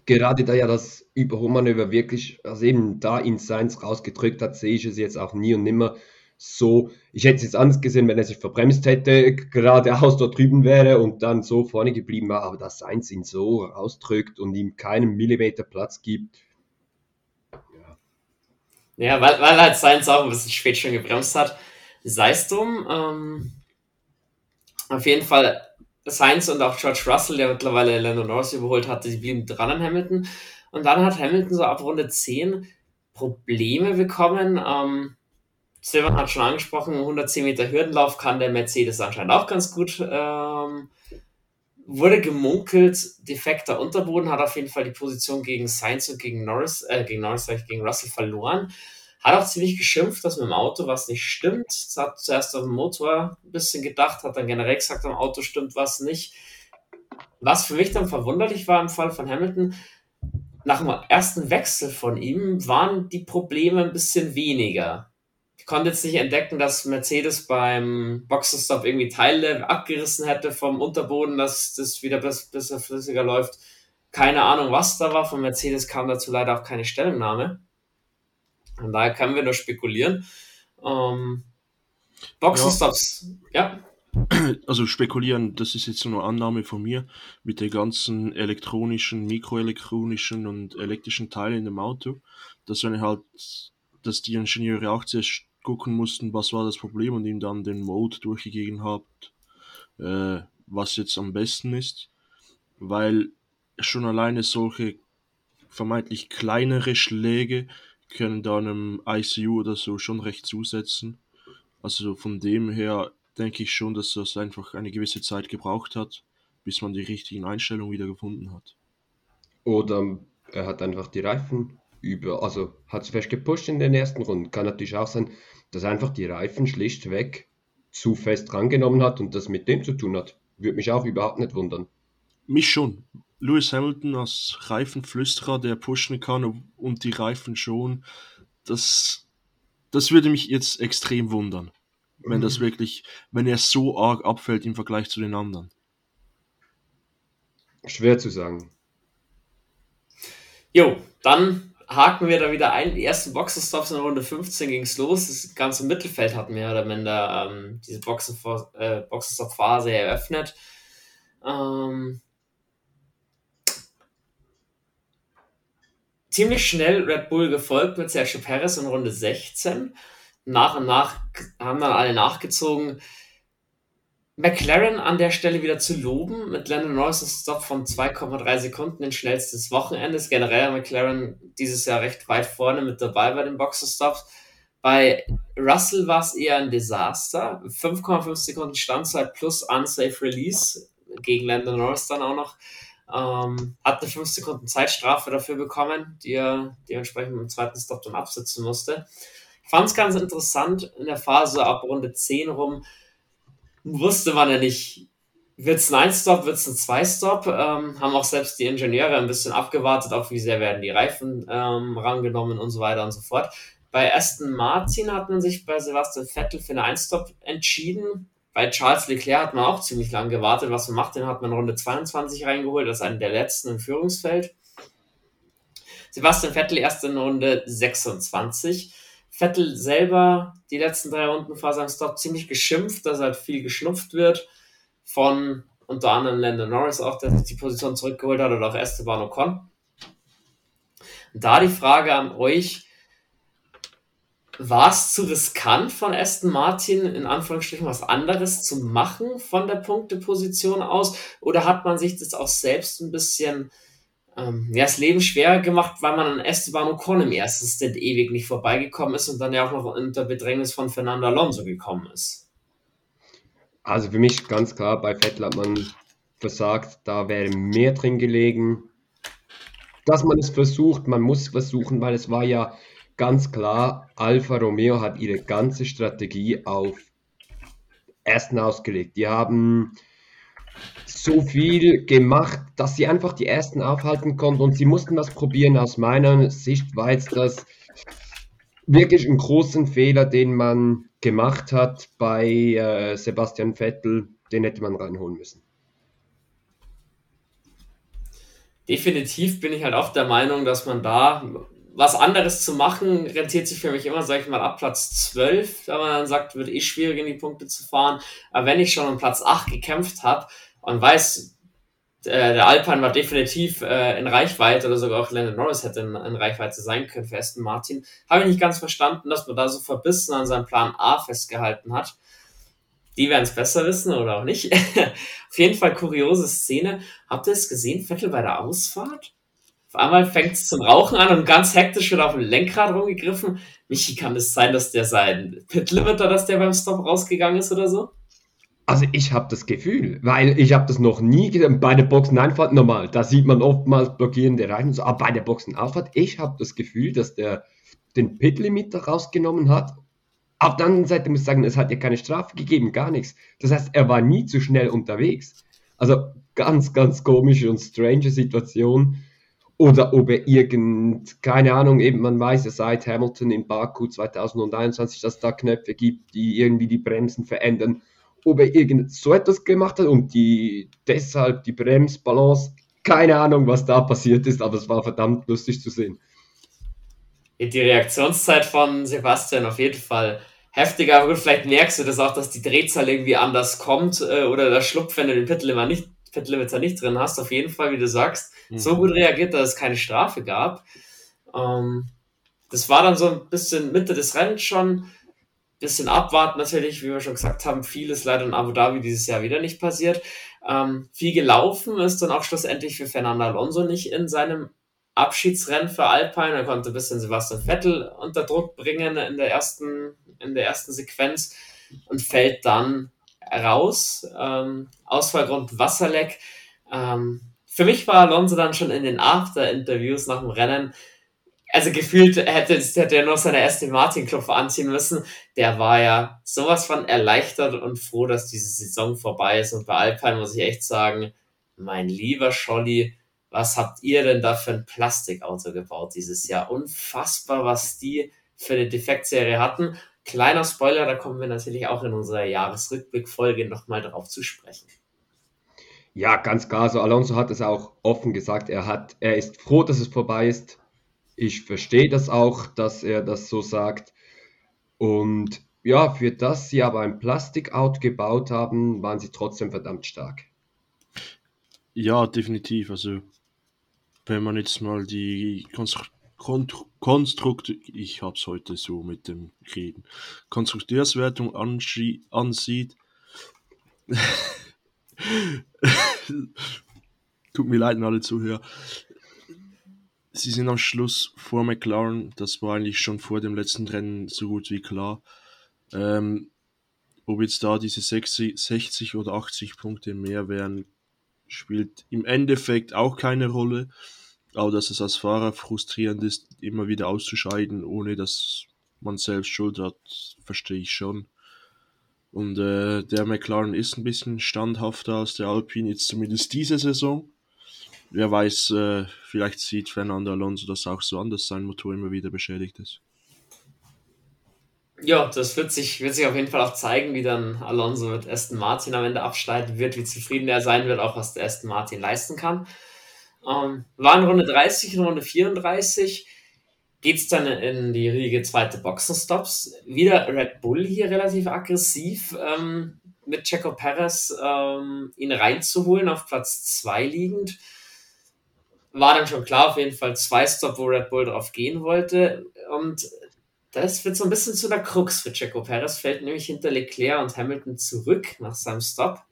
S2: gerade da ja das Überholmanöver wirklich, also eben da in Sainz rausgedrückt hat, sehe ich es jetzt auch nie und nimmer so. Ich hätte es jetzt anders gesehen, wenn er sich verbremst hätte, geradeaus dort drüben wäre und dann so vorne geblieben war, aber dass Sainz ihn so rausdrückt und ihm keinen Millimeter Platz gibt,
S1: Ja, weil, weil halt Sainz auch ein bisschen spät schon gebremst hat. Sei es drum. Ähm, auf jeden Fall Sainz und auch George Russell, der mittlerweile Lando Norris überholt hatte, die blieben dran an Hamilton. Und dann hat Hamilton so ab Runde 10 Probleme bekommen. Ähm, Silvan hat schon angesprochen, 110 Meter Hürdenlauf kann der Mercedes anscheinend auch ganz gut. Ähm, wurde gemunkelt, defekter Unterboden, hat auf jeden Fall die Position gegen Sainz und gegen Norris, äh, gegen Norris, gegen Russell verloren. Hat auch ziemlich geschimpft, dass mit dem Auto was nicht stimmt. Es hat zuerst auf dem Motor ein bisschen gedacht, hat dann generell gesagt, am Auto stimmt was nicht. Was für mich dann verwunderlich war im Fall von Hamilton, nach dem ersten Wechsel von ihm waren die Probleme ein bisschen weniger. Ich konnte jetzt nicht entdecken, dass Mercedes beim Boxenstopp irgendwie Teile abgerissen hätte vom Unterboden, dass das wieder besser flüssiger läuft. Keine Ahnung, was da war. Von Mercedes kam dazu leider auch keine Stellungnahme. Von daher können wir nur spekulieren. Ähm, Boxenstops, ja.
S3: Also spekulieren, das ist jetzt nur eine Annahme von mir, mit den ganzen elektronischen, mikroelektronischen und elektrischen Teilen in dem Auto, dass wenn halt, dass die Ingenieure auch zuerst gucken mussten, was war das Problem und ihm dann den Mode durchgegeben habt, äh, was jetzt am besten ist, weil schon alleine solche vermeintlich kleinere Schläge können da einem ICU oder so schon recht zusetzen. Also von dem her denke ich schon, dass das einfach eine gewisse Zeit gebraucht hat, bis man die richtigen Einstellungen wieder gefunden hat.
S2: Oder er hat einfach die Reifen über, also hat es fest gepusht in den ersten Runden. Kann natürlich auch sein, dass er einfach die Reifen schlichtweg zu fest rangenommen hat und das mit dem zu tun hat. Würde mich auch überhaupt nicht wundern.
S3: Mich schon. Lewis Hamilton als Reifenflüsterer, der pushen kann und die Reifen schon, das, das würde mich jetzt extrem wundern, wenn das wirklich, wenn er so arg abfällt im Vergleich zu den anderen.
S2: Schwer zu sagen.
S1: Jo, dann haken wir da wieder ein. Die ersten Boxenstops in Runde 15 ging es los. Das ganze Mittelfeld hat mehr oder minder ähm, diese äh, Boxenstopp-Phase eröffnet. Ähm, ziemlich schnell Red Bull gefolgt mit Sergio Perez in Runde 16. Nach und nach haben dann alle nachgezogen. McLaren an der Stelle wieder zu loben, mit Landon Norris Stop von 2,3 Sekunden, den schnellstes Wochenendes. Generell McLaren dieses Jahr recht weit vorne mit dabei bei den Boxenstops. Bei Russell war es eher ein Desaster. 5,5 Sekunden Standzeit plus Unsafe Release gegen Landon Norris dann auch noch. Ähm, hat eine 5 Sekunden Zeitstrafe dafür bekommen, die er dementsprechend im zweiten Stop dann absitzen musste. Ich fand es ganz interessant in der Phase ab Runde 10 rum, wusste man ja nicht, wird es ein Ein-Stop, wird es ein Zwei-Stop. Ähm, haben auch selbst die Ingenieure ein bisschen abgewartet, auf wie sehr werden die Reifen ähm, rangenommen und so weiter und so fort. Bei Aston Martin hat man sich bei Sebastian Vettel für eine Ein-Stop entschieden. Bei Charles Leclerc hat man auch ziemlich lange gewartet. Was man macht, den hat man Runde 22 reingeholt, das ist einer der letzten im Führungsfeld. Sebastian Vettel erst in Runde 26. Vettel selber die letzten drei Runden vor seinem Stop ziemlich geschimpft, dass halt viel geschnupft wird von unter anderem Landon Norris auch, der sich die Position zurückgeholt hat oder auch Esteban Ocon. Da die Frage an euch, war es zu riskant von Aston Martin, in Anführungsstrichen was anderes zu machen von der Punkteposition aus? Oder hat man sich das auch selbst ein bisschen ähm, ja, das Leben schwer gemacht, weil man an Esteban Ocon im ersten Stint ewig nicht vorbeigekommen ist und dann ja auch noch unter Bedrängnis von Fernando Alonso gekommen ist.
S2: Also für mich ganz klar, bei Vettel hat man versagt, da wäre mehr drin gelegen. Dass man es versucht, man muss versuchen, weil es war ja ganz klar, Alfa Romeo hat ihre ganze Strategie auf Ersten ausgelegt. Die haben so viel gemacht, dass sie einfach die ersten aufhalten konnten und sie mussten das probieren. Aus meiner Sicht war jetzt das wirklich ein großen Fehler, den man gemacht hat bei äh, Sebastian Vettel. Den hätte man reinholen müssen.
S1: Definitiv bin ich halt auch der Meinung, dass man da was anderes zu machen, rentiert sich für mich immer, sag ich mal, ab Platz 12, da man dann sagt, wird eh schwierig in die Punkte zu fahren. Aber wenn ich schon um Platz 8 gekämpft habe und weiß, äh, der Alpine war definitiv äh, in Reichweite oder sogar auch Landon Norris hätte in, in Reichweite sein können für Aston Martin, habe ich nicht ganz verstanden, dass man da so verbissen an seinem Plan A festgehalten hat. Die werden es besser wissen oder auch nicht. (laughs) Auf jeden Fall kuriose Szene. Habt ihr es gesehen, Vettel bei der Ausfahrt? Auf einmal fängt es zum Rauchen an und ganz hektisch wird auf dem Lenkrad rumgegriffen. Michi, kann es sein, dass der sein Pit-Limiter, dass der beim Stop rausgegangen ist oder so?
S2: Also ich habe das Gefühl, weil ich habe das noch nie gesehen. Bei der Boxeneinfahrt normal, da sieht man oftmals blockierende Reifen. So, aber bei der Boxenauffahrt, ich habe das Gefühl, dass der den Pit-Limiter rausgenommen hat. Auf der anderen Seite muss ich sagen, es hat ja keine Strafe gegeben, gar nichts. Das heißt, er war nie zu schnell unterwegs. Also ganz, ganz komische und strange Situation oder ob er irgend, keine Ahnung, eben man weiß ja seit Hamilton in Baku 2021, dass da Knöpfe gibt, die irgendwie die Bremsen verändern, ob er irgend so etwas gemacht hat und die deshalb die Bremsbalance, keine Ahnung, was da passiert ist, aber es war verdammt lustig zu sehen.
S1: Die Reaktionszeit von Sebastian auf jeden Fall heftiger, aber vielleicht merkst du das auch, dass die Drehzahl irgendwie anders kommt äh, oder der Schlupf, wenn du den Pitlimiter nicht, Pitlimiter nicht drin hast, auf jeden Fall, wie du sagst so mhm. gut reagiert, dass es keine Strafe gab. Ähm, das war dann so ein bisschen Mitte des Rennens schon. Bisschen abwarten natürlich, wie wir schon gesagt haben, vieles leider in Abu Dhabi dieses Jahr wieder nicht passiert. Ähm, viel gelaufen ist dann auch schlussendlich für Fernando Alonso nicht in seinem Abschiedsrennen für Alpine. Er konnte ein bisschen Sebastian Vettel unter Druck bringen in der ersten, in der ersten Sequenz und fällt dann raus. Ähm, Ausfallgrund Wasserleck. Ähm, für mich war Alonso dann schon in den After-Interviews nach dem Rennen, also gefühlt hätte, hätte er noch seine erste Martin-Klopfer anziehen müssen. Der war ja sowas von erleichtert und froh, dass diese Saison vorbei ist. Und bei Alpine muss ich echt sagen, mein lieber Scholli, was habt ihr denn da für ein Plastikauto gebaut dieses Jahr? Unfassbar, was die für eine Defektserie hatten. Kleiner Spoiler, da kommen wir natürlich auch in unserer Jahresrückblickfolge nochmal drauf zu sprechen.
S2: Ja, ganz klar. So Alonso hat es auch offen gesagt. Er hat, er ist froh, dass es vorbei ist. Ich verstehe das auch, dass er das so sagt. Und ja, für das sie aber ein Plastikout gebaut haben, waren sie trotzdem verdammt stark.
S3: Ja, definitiv. Also, wenn man jetzt mal die Konstrukt, ich habe es heute so mit dem Reden, Konstrukteurswertung ansieht, (laughs) Tut mir leid an alle Zuhörer. Sie sind am Schluss vor McLaren. Das war eigentlich schon vor dem letzten Rennen so gut wie klar. Ähm, ob jetzt da diese 60, 60 oder 80 Punkte mehr wären, spielt im Endeffekt auch keine Rolle. Aber dass es als Fahrer frustrierend ist, immer wieder auszuscheiden, ohne dass man selbst Schuld hat, verstehe ich schon. Und äh, der McLaren ist ein bisschen standhafter als der Alpine, jetzt zumindest diese Saison. Wer weiß, äh, vielleicht sieht Fernando Alonso das auch so an, dass sein Motor immer wieder beschädigt ist.
S1: Ja, das wird sich, wird sich auf jeden Fall auch zeigen, wie dann Alonso mit Aston Martin am Ende abschneiden wird, wie zufrieden er sein wird, auch was der Aston Martin leisten kann. Ähm, waren Runde 30 und Runde 34 geht es dann in die Riege zweite Boxenstops. Wieder Red Bull hier relativ aggressiv ähm, mit Checo Perez ähm, ihn reinzuholen, auf Platz 2 liegend. War dann schon klar, auf jeden Fall zwei Stop, wo Red Bull drauf gehen wollte. Und das wird so ein bisschen zu der Krux für Checo Perez, fällt nämlich hinter Leclerc und Hamilton zurück nach seinem Stop.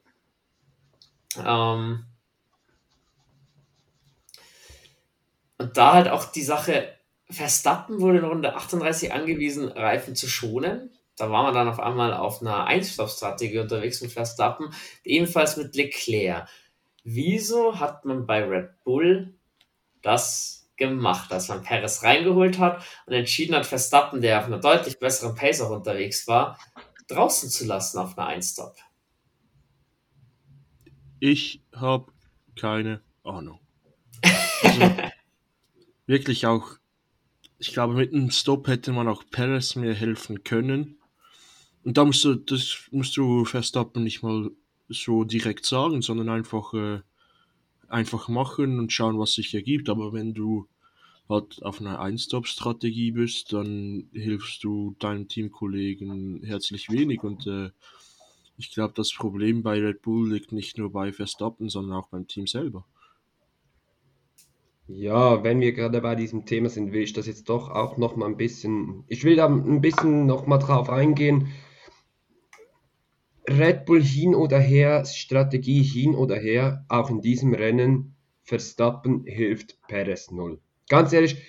S1: Ähm, und da halt auch die Sache, Verstappen wurde in Runde 38 angewiesen, Reifen zu schonen. Da war man dann auf einmal auf einer Einstopp-Strategie unterwegs mit Verstappen, ebenfalls mit Leclerc. Wieso hat man bei Red Bull das gemacht, dass man Perez reingeholt hat und entschieden hat, Verstappen, der auf einer deutlich besseren Pace auch unterwegs war, draußen zu lassen auf einer Einstop?
S3: Ich habe keine Ahnung. Also, (laughs) wirklich auch ich glaube, mit einem Stop hätte man auch Perez mir helfen können. Und da musst du, das musst du Verstappen nicht mal so direkt sagen, sondern einfach, äh, einfach machen und schauen, was sich ergibt. Aber wenn du halt auf einer Ein-Stop-Strategie bist, dann hilfst du deinem Teamkollegen herzlich wenig. Und äh, ich glaube, das Problem bei Red Bull liegt nicht nur bei Verstappen, sondern auch beim Team selber.
S2: Ja, wenn wir gerade bei diesem Thema sind, will ich das jetzt doch auch noch mal ein bisschen, ich will da ein bisschen noch mal drauf eingehen. Red Bull hin oder her, Strategie hin oder her, auch in diesem Rennen, Verstappen hilft Perez null. Ganz ehrlich,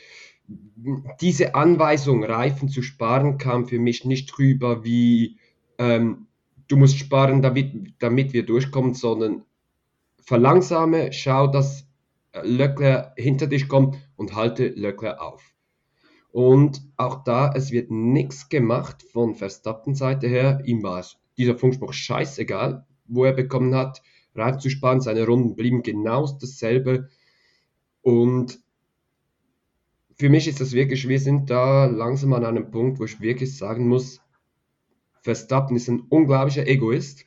S2: diese Anweisung, Reifen zu sparen, kam für mich nicht rüber wie, ähm, du musst sparen, damit, damit wir durchkommen, sondern verlangsame, schau, dass Leclerc hinter dich kommt und halte Leclerc auf. Und auch da, es wird nichts gemacht von Verstappen Seite her. Ihm war dieser Funkspruch scheißegal, wo er bekommen hat, reinzusparen. Seine Runden blieben genau dasselbe. Und für mich ist das wirklich, wir sind da langsam an einem Punkt, wo ich wirklich sagen muss, Verstappen ist ein unglaublicher Egoist.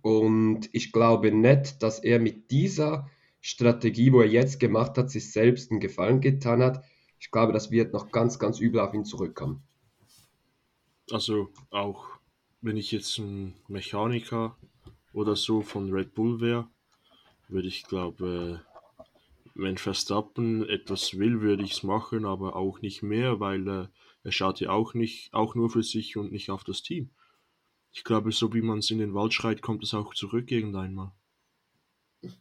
S2: Und ich glaube nicht, dass er mit dieser Strategie, wo er jetzt gemacht hat, sich selbst einen Gefallen getan hat. Ich glaube, das wird noch ganz, ganz übel auf ihn zurückkommen.
S3: Also auch wenn ich jetzt ein Mechaniker oder so von Red Bull wäre, würde ich glaube, wenn Verstappen etwas will, würde ich es machen, aber auch nicht mehr, weil äh, er schaut ja auch nicht, auch nur für sich und nicht auf das Team. Ich glaube, so wie man es in den Wald schreit, kommt es auch zurück irgendwann mal.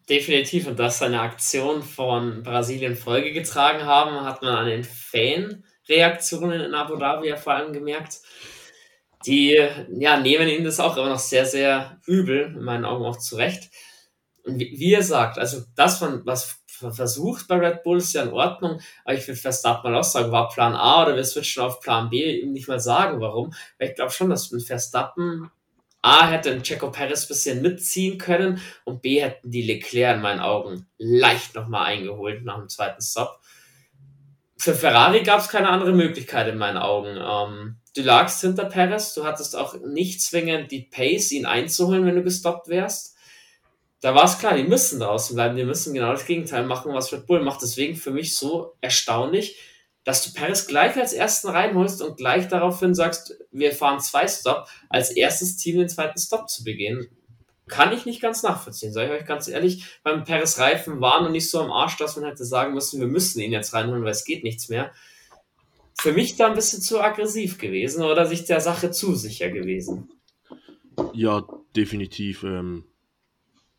S1: Definitiv. Und dass seine Aktion von Brasilien Folge getragen haben, hat man an den Fan-Reaktionen in Abu Dhabi ja vor allem gemerkt. Die ja, nehmen ihm das auch immer noch sehr, sehr übel, in meinen Augen auch zurecht. Und wie, wie er sagt, also das, was versucht bei Red Bull, ist ja in Ordnung, aber ich will Verstappen mal auch sagen, war Plan A oder wir switchen auf Plan B, ihm nicht mal sagen, warum. Weil ich glaube schon, dass mit Verstappen A hätte ein Checo Perez ein bisschen mitziehen können und B hätten die Leclerc in meinen Augen leicht nochmal eingeholt nach dem zweiten Stop. Für Ferrari gab es keine andere Möglichkeit in meinen Augen. Ähm, du lagst hinter Perez, du hattest auch nicht zwingend die Pace, ihn einzuholen, wenn du gestoppt wärst. Da war es klar, die müssen draußen bleiben, die müssen genau das Gegenteil machen, was Red Bull macht. Deswegen für mich so erstaunlich, dass du Paris gleich als ersten reinholst und gleich daraufhin sagst, wir fahren zwei Stop, als erstes Team den zweiten Stop zu begehen. Kann ich nicht ganz nachvollziehen, sage ich euch ganz ehrlich. Beim Paris Reifen war noch nicht so am Arsch, dass man hätte sagen müssen, wir müssen ihn jetzt reinholen, weil es geht nichts mehr. Für mich da ein bisschen zu aggressiv gewesen oder sich der Sache zu sicher gewesen.
S3: Ja, definitiv. Ähm,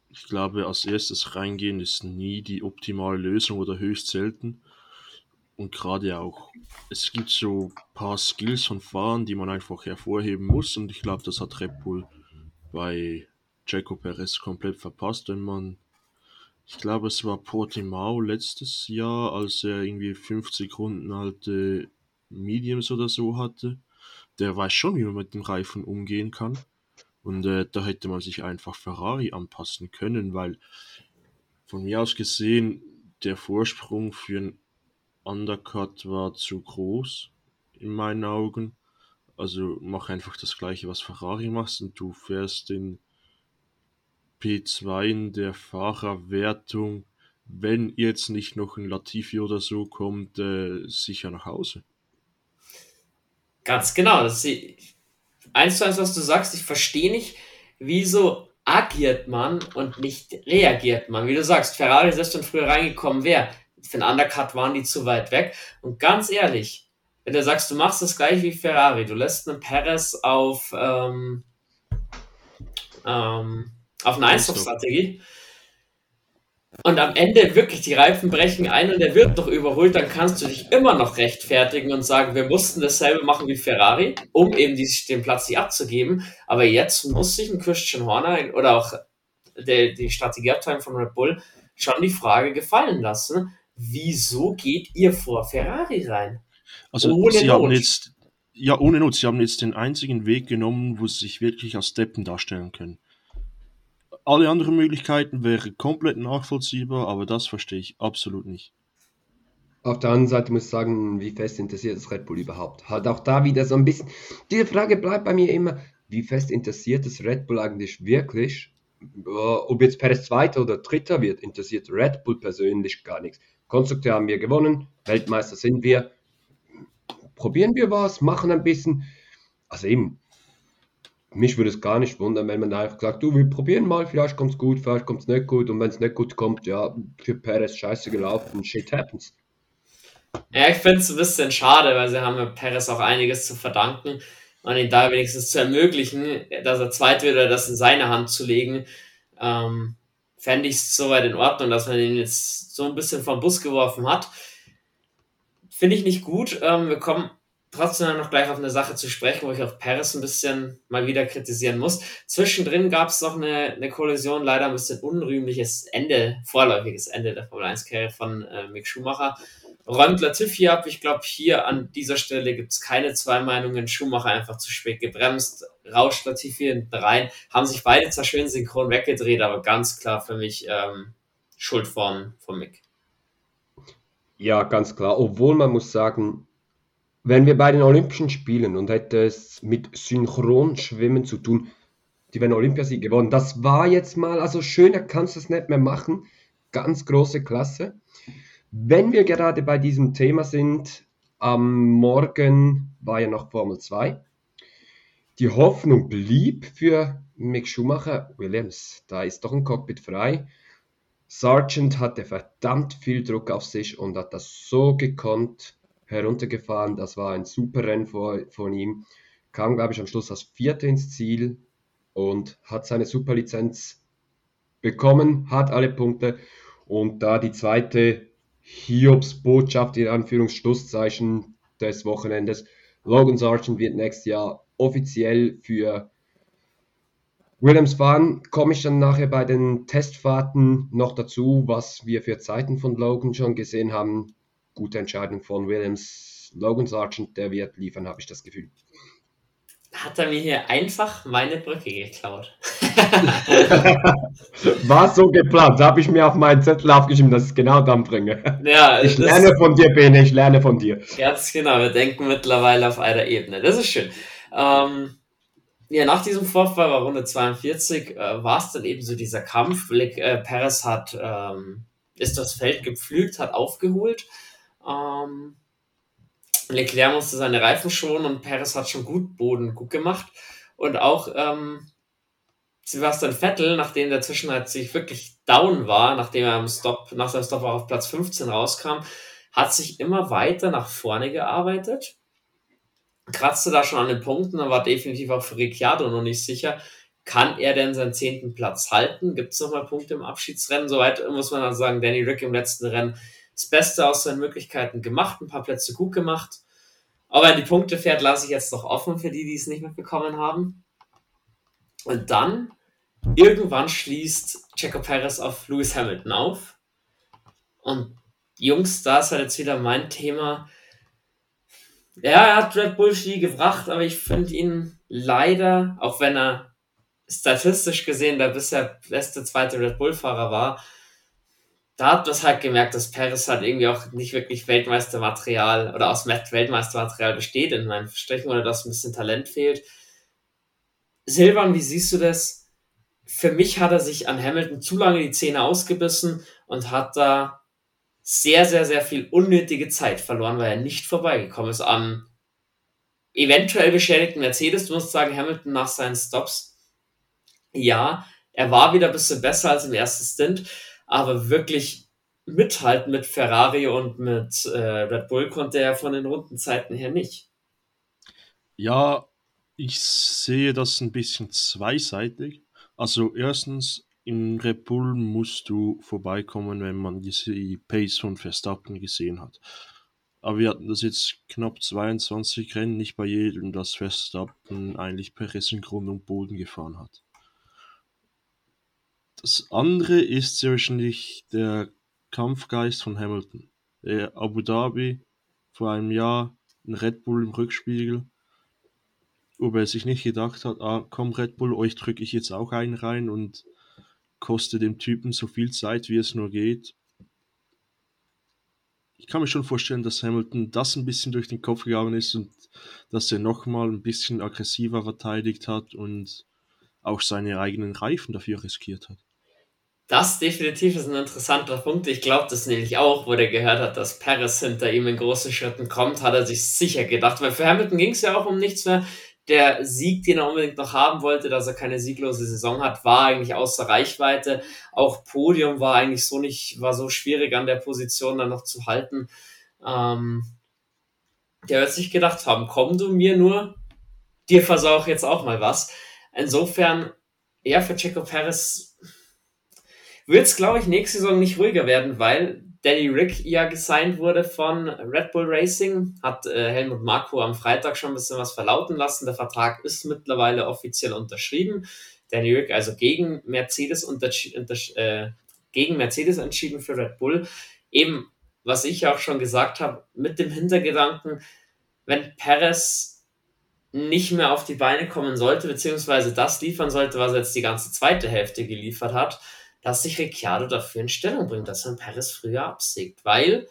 S3: ich glaube, als erstes reingehen ist nie die optimale Lösung oder höchst selten. Und gerade auch, es gibt so ein paar Skills von Fahren, die man einfach hervorheben muss. Und ich glaube, das hat Red Bull bei Jaco Perez komplett verpasst, wenn man, ich glaube, es war Portimao letztes Jahr, als er irgendwie 50 Runden alte Mediums oder so hatte. Der weiß schon, wie man mit dem Reifen umgehen kann. Und äh, da hätte man sich einfach Ferrari anpassen können, weil von mir aus gesehen der Vorsprung für ein Undercut war zu groß in meinen Augen. Also mach einfach das gleiche, was Ferrari macht und du fährst in P2 in der Fahrerwertung, wenn jetzt nicht noch ein Latifi oder so kommt, äh, sicher nach Hause.
S1: Ganz genau. Das ist eins zu eins, was du sagst. Ich verstehe nicht, wieso agiert man und nicht reagiert man. Wie du sagst, Ferrari, selbst wenn früher reingekommen wäre, für einen Undercut waren die zu weit weg. Und ganz ehrlich, wenn du sagst, du machst das gleich wie Ferrari, du lässt einen Perez auf, ähm, ähm, auf eine Einstop-Strategie und am Ende wirklich die Reifen brechen ein und der wird noch überholt, dann kannst du dich immer noch rechtfertigen und sagen, wir mussten dasselbe machen wie Ferrari, um eben die, den Platz nicht abzugeben. Aber jetzt muss sich ein Christian Horner oder auch der, die Strategieabteilung von Red Bull schon die Frage gefallen lassen, wieso geht ihr vor Ferrari rein?
S3: Also ohne sie Not. haben jetzt, ja, ohne Not, sie haben jetzt den einzigen Weg genommen, wo sie sich wirklich als Deppen darstellen können. Alle anderen Möglichkeiten wären komplett nachvollziehbar, aber das verstehe ich absolut nicht.
S2: Auf der anderen Seite muss ich sagen, wie fest interessiert das Red Bull überhaupt? Halt auch da wieder so ein bisschen. Diese Frage bleibt bei mir immer, wie fest interessiert das Red Bull eigentlich wirklich? Ob jetzt Perez Zweiter oder Dritter wird, interessiert Red Bull persönlich gar nichts. Konstrukteur haben wir gewonnen, Weltmeister sind wir. Probieren wir was, machen ein bisschen. Also eben, mich würde es gar nicht wundern, wenn man da einfach sagt, du, wir probieren mal, vielleicht kommt es gut, vielleicht kommt es nicht gut und wenn es nicht gut kommt, ja, für Perez scheiße gelaufen, shit happens.
S1: Ja, ich finde es ein bisschen schade, weil sie haben Perez auch einiges zu verdanken und ihn da wenigstens zu ermöglichen, dass er zweit wird oder das in seine Hand zu legen. Ähm, fände ich es soweit in Ordnung, dass man ihn jetzt so ein bisschen vom Bus geworfen hat. Finde ich nicht gut. Ähm, wir kommen trotzdem noch gleich auf eine Sache zu sprechen, wo ich auch Paris ein bisschen mal wieder kritisieren muss. Zwischendrin gab es noch eine, eine Kollision, leider ein bisschen unrühmliches Ende, vorläufiges Ende der Formel 1-Karriere von äh, Mick Schumacher. Räumt Latifi ab. Ich glaube, hier an dieser Stelle gibt es keine zwei Meinungen. Schumacher einfach zu spät gebremst, rauscht hinten rein, haben sich beide zwar schön synchron weggedreht, aber ganz klar für mich ähm, Schuld von, von Mick.
S2: Ja, ganz klar. Obwohl man muss sagen, wenn wir bei den Olympischen Spielen und hätte es mit Synchronschwimmen zu tun, die wären Olympiasieg gewonnen. Das war jetzt mal, also schöner kannst du es nicht mehr machen. Ganz große Klasse. Wenn wir gerade bei diesem Thema sind, am Morgen war ja noch Formel 2. Die Hoffnung blieb für Mick Schumacher, Williams, da ist doch ein Cockpit frei. Sargent hatte verdammt viel Druck auf sich und hat das so gekonnt heruntergefahren. Das war ein super Rennen von ihm. Kam, glaube ich, am Schluss als Vierter ins Ziel und hat seine Superlizenz bekommen, hat alle Punkte. Und da die zweite Hiobs-Botschaft in Anführungsschlusszeichen des Wochenendes. Logan Sargent wird nächstes Jahr offiziell für Williams fahren. Komme ich dann nachher bei den Testfahrten noch dazu, was wir für Zeiten von Logan schon gesehen haben gute Entscheidung von Williams. Logan Sargent, der wird liefern, habe ich das Gefühl.
S1: Hat er mir hier einfach meine Brücke geklaut? (laughs)
S2: War so geplant. Da habe ich mir auf meinen Zettel aufgeschrieben, dass ich es genau dann bringe. Ja, ich lerne von dir, Bene, ich lerne von dir.
S1: Ganz genau, wir denken mittlerweile auf einer Ebene. Das ist schön. Ähm, ja, nach diesem Vorfall war Runde 42, äh, war es dann eben so dieser Kampf. Äh, Perez hat, ähm, ist das Feld gepflügt, hat aufgeholt ähm, Leclerc musste seine Reifen schonen und Perez hat schon gut Boden gut gemacht. Und auch ähm, Sebastian Vettel, nachdem der zwischenzeitlich wirklich down war, nachdem er am Stop, nach seinem Stop auf Platz 15 rauskam, hat sich immer weiter nach vorne gearbeitet. Kratzte da schon an den Punkten, aber war definitiv auch für Ricciardo noch nicht sicher. Kann er denn seinen zehnten Platz halten? Gibt es nochmal Punkte im Abschiedsrennen? Soweit muss man dann sagen, Danny Rick im letzten Rennen das Beste aus seinen Möglichkeiten gemacht, ein paar Plätze gut gemacht. Aber in die Punkte fährt, lasse ich jetzt noch offen für die, die es nicht mitbekommen haben. Und dann, irgendwann schließt Checo Perez auf Lewis Hamilton auf. Und Jungs, da ist halt jetzt wieder mein Thema. Ja, er hat Red Bull Ski gebracht, aber ich finde ihn leider, auch wenn er statistisch gesehen der bisher beste zweite Red Bull-Fahrer war, da hat man halt gemerkt, dass Paris halt irgendwie auch nicht wirklich Weltmeistermaterial oder aus Weltmeistermaterial besteht in meinen Strichen oder dass ein bisschen Talent fehlt. Silvan, wie siehst du das? Für mich hat er sich an Hamilton zu lange die Zähne ausgebissen und hat da sehr, sehr, sehr viel unnötige Zeit verloren, weil er nicht vorbeigekommen ist am eventuell beschädigten Mercedes. Du musst sagen, Hamilton nach seinen Stops, ja, er war wieder ein bisschen besser als im ersten Stint, aber wirklich mithalten mit Ferrari und mit äh, Red Bull konnte er von den Rundenzeiten her nicht.
S3: Ja, ich sehe das ein bisschen zweiseitig. Also erstens, im Red Bull musst du vorbeikommen, wenn man die Pace von Verstappen gesehen hat. Aber wir hatten das jetzt knapp 22 Rennen, nicht bei jedem, dass Verstappen eigentlich Perez in Grund und Boden gefahren hat. Das andere ist sehr wahrscheinlich der Kampfgeist von Hamilton. Der Abu Dhabi vor einem Jahr ein Red Bull im Rückspiegel, ob er sich nicht gedacht hat, ah, komm Red Bull, euch drücke ich jetzt auch einen rein und koste dem Typen so viel Zeit, wie es nur geht. Ich kann mir schon vorstellen, dass Hamilton das ein bisschen durch den Kopf gegangen ist und dass er nochmal ein bisschen aggressiver verteidigt hat und auch seine eigenen Reifen dafür riskiert hat.
S1: Das definitiv ist ein interessanter Punkt. Ich glaube das nämlich auch, wo der gehört hat, dass Paris hinter ihm in großen Schritten kommt, hat er sich sicher gedacht. Weil für Hamilton ging es ja auch um nichts mehr. Der Sieg, den er unbedingt noch haben wollte, dass er keine sieglose Saison hat, war eigentlich außer Reichweite. Auch Podium war eigentlich so nicht, war so schwierig an der Position dann noch zu halten. Ähm, der wird sich gedacht haben, komm du mir nur, dir versau ich jetzt auch mal was. Insofern, ja, für Checo Perez wird es, glaube ich, nächste Saison nicht ruhiger werden, weil Danny Rick ja gesigned wurde von Red Bull Racing, hat äh, Helmut Marko am Freitag schon ein bisschen was verlauten lassen. Der Vertrag ist mittlerweile offiziell unterschrieben. Danny Rick also gegen Mercedes, äh, gegen Mercedes entschieden für Red Bull. Eben, was ich auch schon gesagt habe, mit dem Hintergedanken, wenn Perez nicht mehr auf die Beine kommen sollte, beziehungsweise das liefern sollte, was er jetzt die ganze zweite Hälfte geliefert hat, dass sich Ricciardo dafür in Stellung bringt, dass er Paris früher absägt. Weil,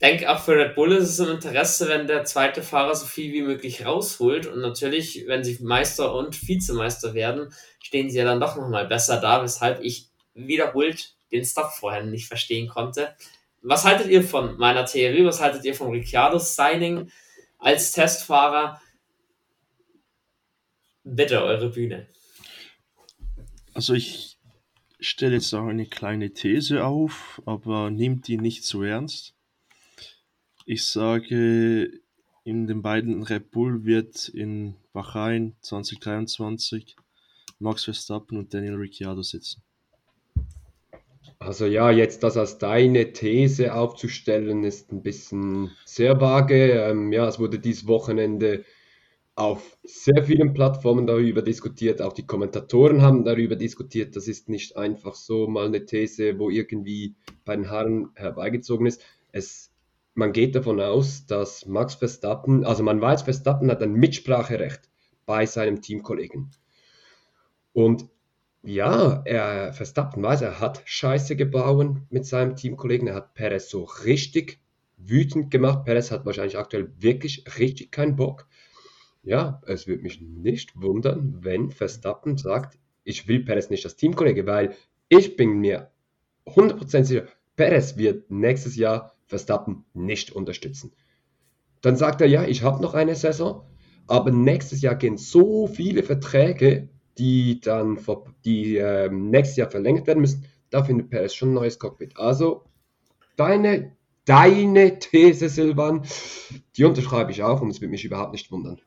S1: denke auch für Red Bull ist es im Interesse, wenn der zweite Fahrer so viel wie möglich rausholt. Und natürlich, wenn sie Meister und Vizemeister werden, stehen sie ja dann doch nochmal besser da, weshalb ich wiederholt den Stop vorher nicht verstehen konnte. Was haltet ihr von meiner Theorie? Was haltet ihr von Ricciardos Signing als Testfahrer? Bitte eure Bühne.
S3: Also ich stelle jetzt auch eine kleine These auf, aber nehmt die nicht zu ernst. Ich sage, in den beiden Red Bull wird in Bahrain 2023 Max Verstappen und Daniel Ricciardo sitzen.
S2: Also ja, jetzt das als deine These aufzustellen, ist ein bisschen sehr vage. Ähm, ja, es wurde dieses Wochenende auf sehr vielen Plattformen darüber diskutiert, auch die Kommentatoren haben darüber diskutiert. Das ist nicht einfach so mal eine These, wo irgendwie bei den Haaren herbeigezogen ist. Es, man geht davon aus, dass Max Verstappen, also man weiß, Verstappen hat ein Mitspracherecht bei seinem Teamkollegen. Und ja, er, Verstappen weiß, er hat Scheiße gebaut mit seinem Teamkollegen. Er hat Perez so richtig wütend gemacht. Perez hat wahrscheinlich aktuell wirklich richtig keinen Bock. Ja, es würde mich nicht wundern, wenn Verstappen sagt, ich will Perez nicht als Teamkollege, weil ich bin mir 100% sicher, Perez wird nächstes Jahr Verstappen nicht unterstützen. Dann sagt er, ja, ich habe noch eine Saison, aber nächstes Jahr gehen so viele Verträge, die dann die, äh, nächstes Jahr verlängert werden müssen. Da findet Perez schon ein neues Cockpit. Also deine, deine These, Silvan, die unterschreibe ich auch und es würde mich überhaupt nicht wundern.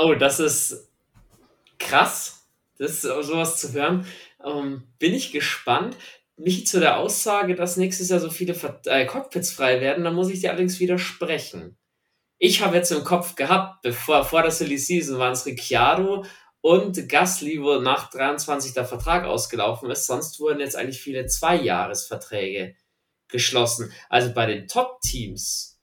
S1: Oh, das ist krass, das sowas zu hören. Ähm, bin ich gespannt. Mich zu der Aussage, dass nächstes Jahr so viele äh, Cockpits frei werden, da muss ich dir allerdings widersprechen. Ich habe jetzt im Kopf gehabt, bevor vor der Silly Season waren es Ricciardo und Gasly, wo nach 23 der Vertrag ausgelaufen ist. Sonst wurden jetzt eigentlich viele Zweijahresverträge geschlossen. Also bei den Top-Teams.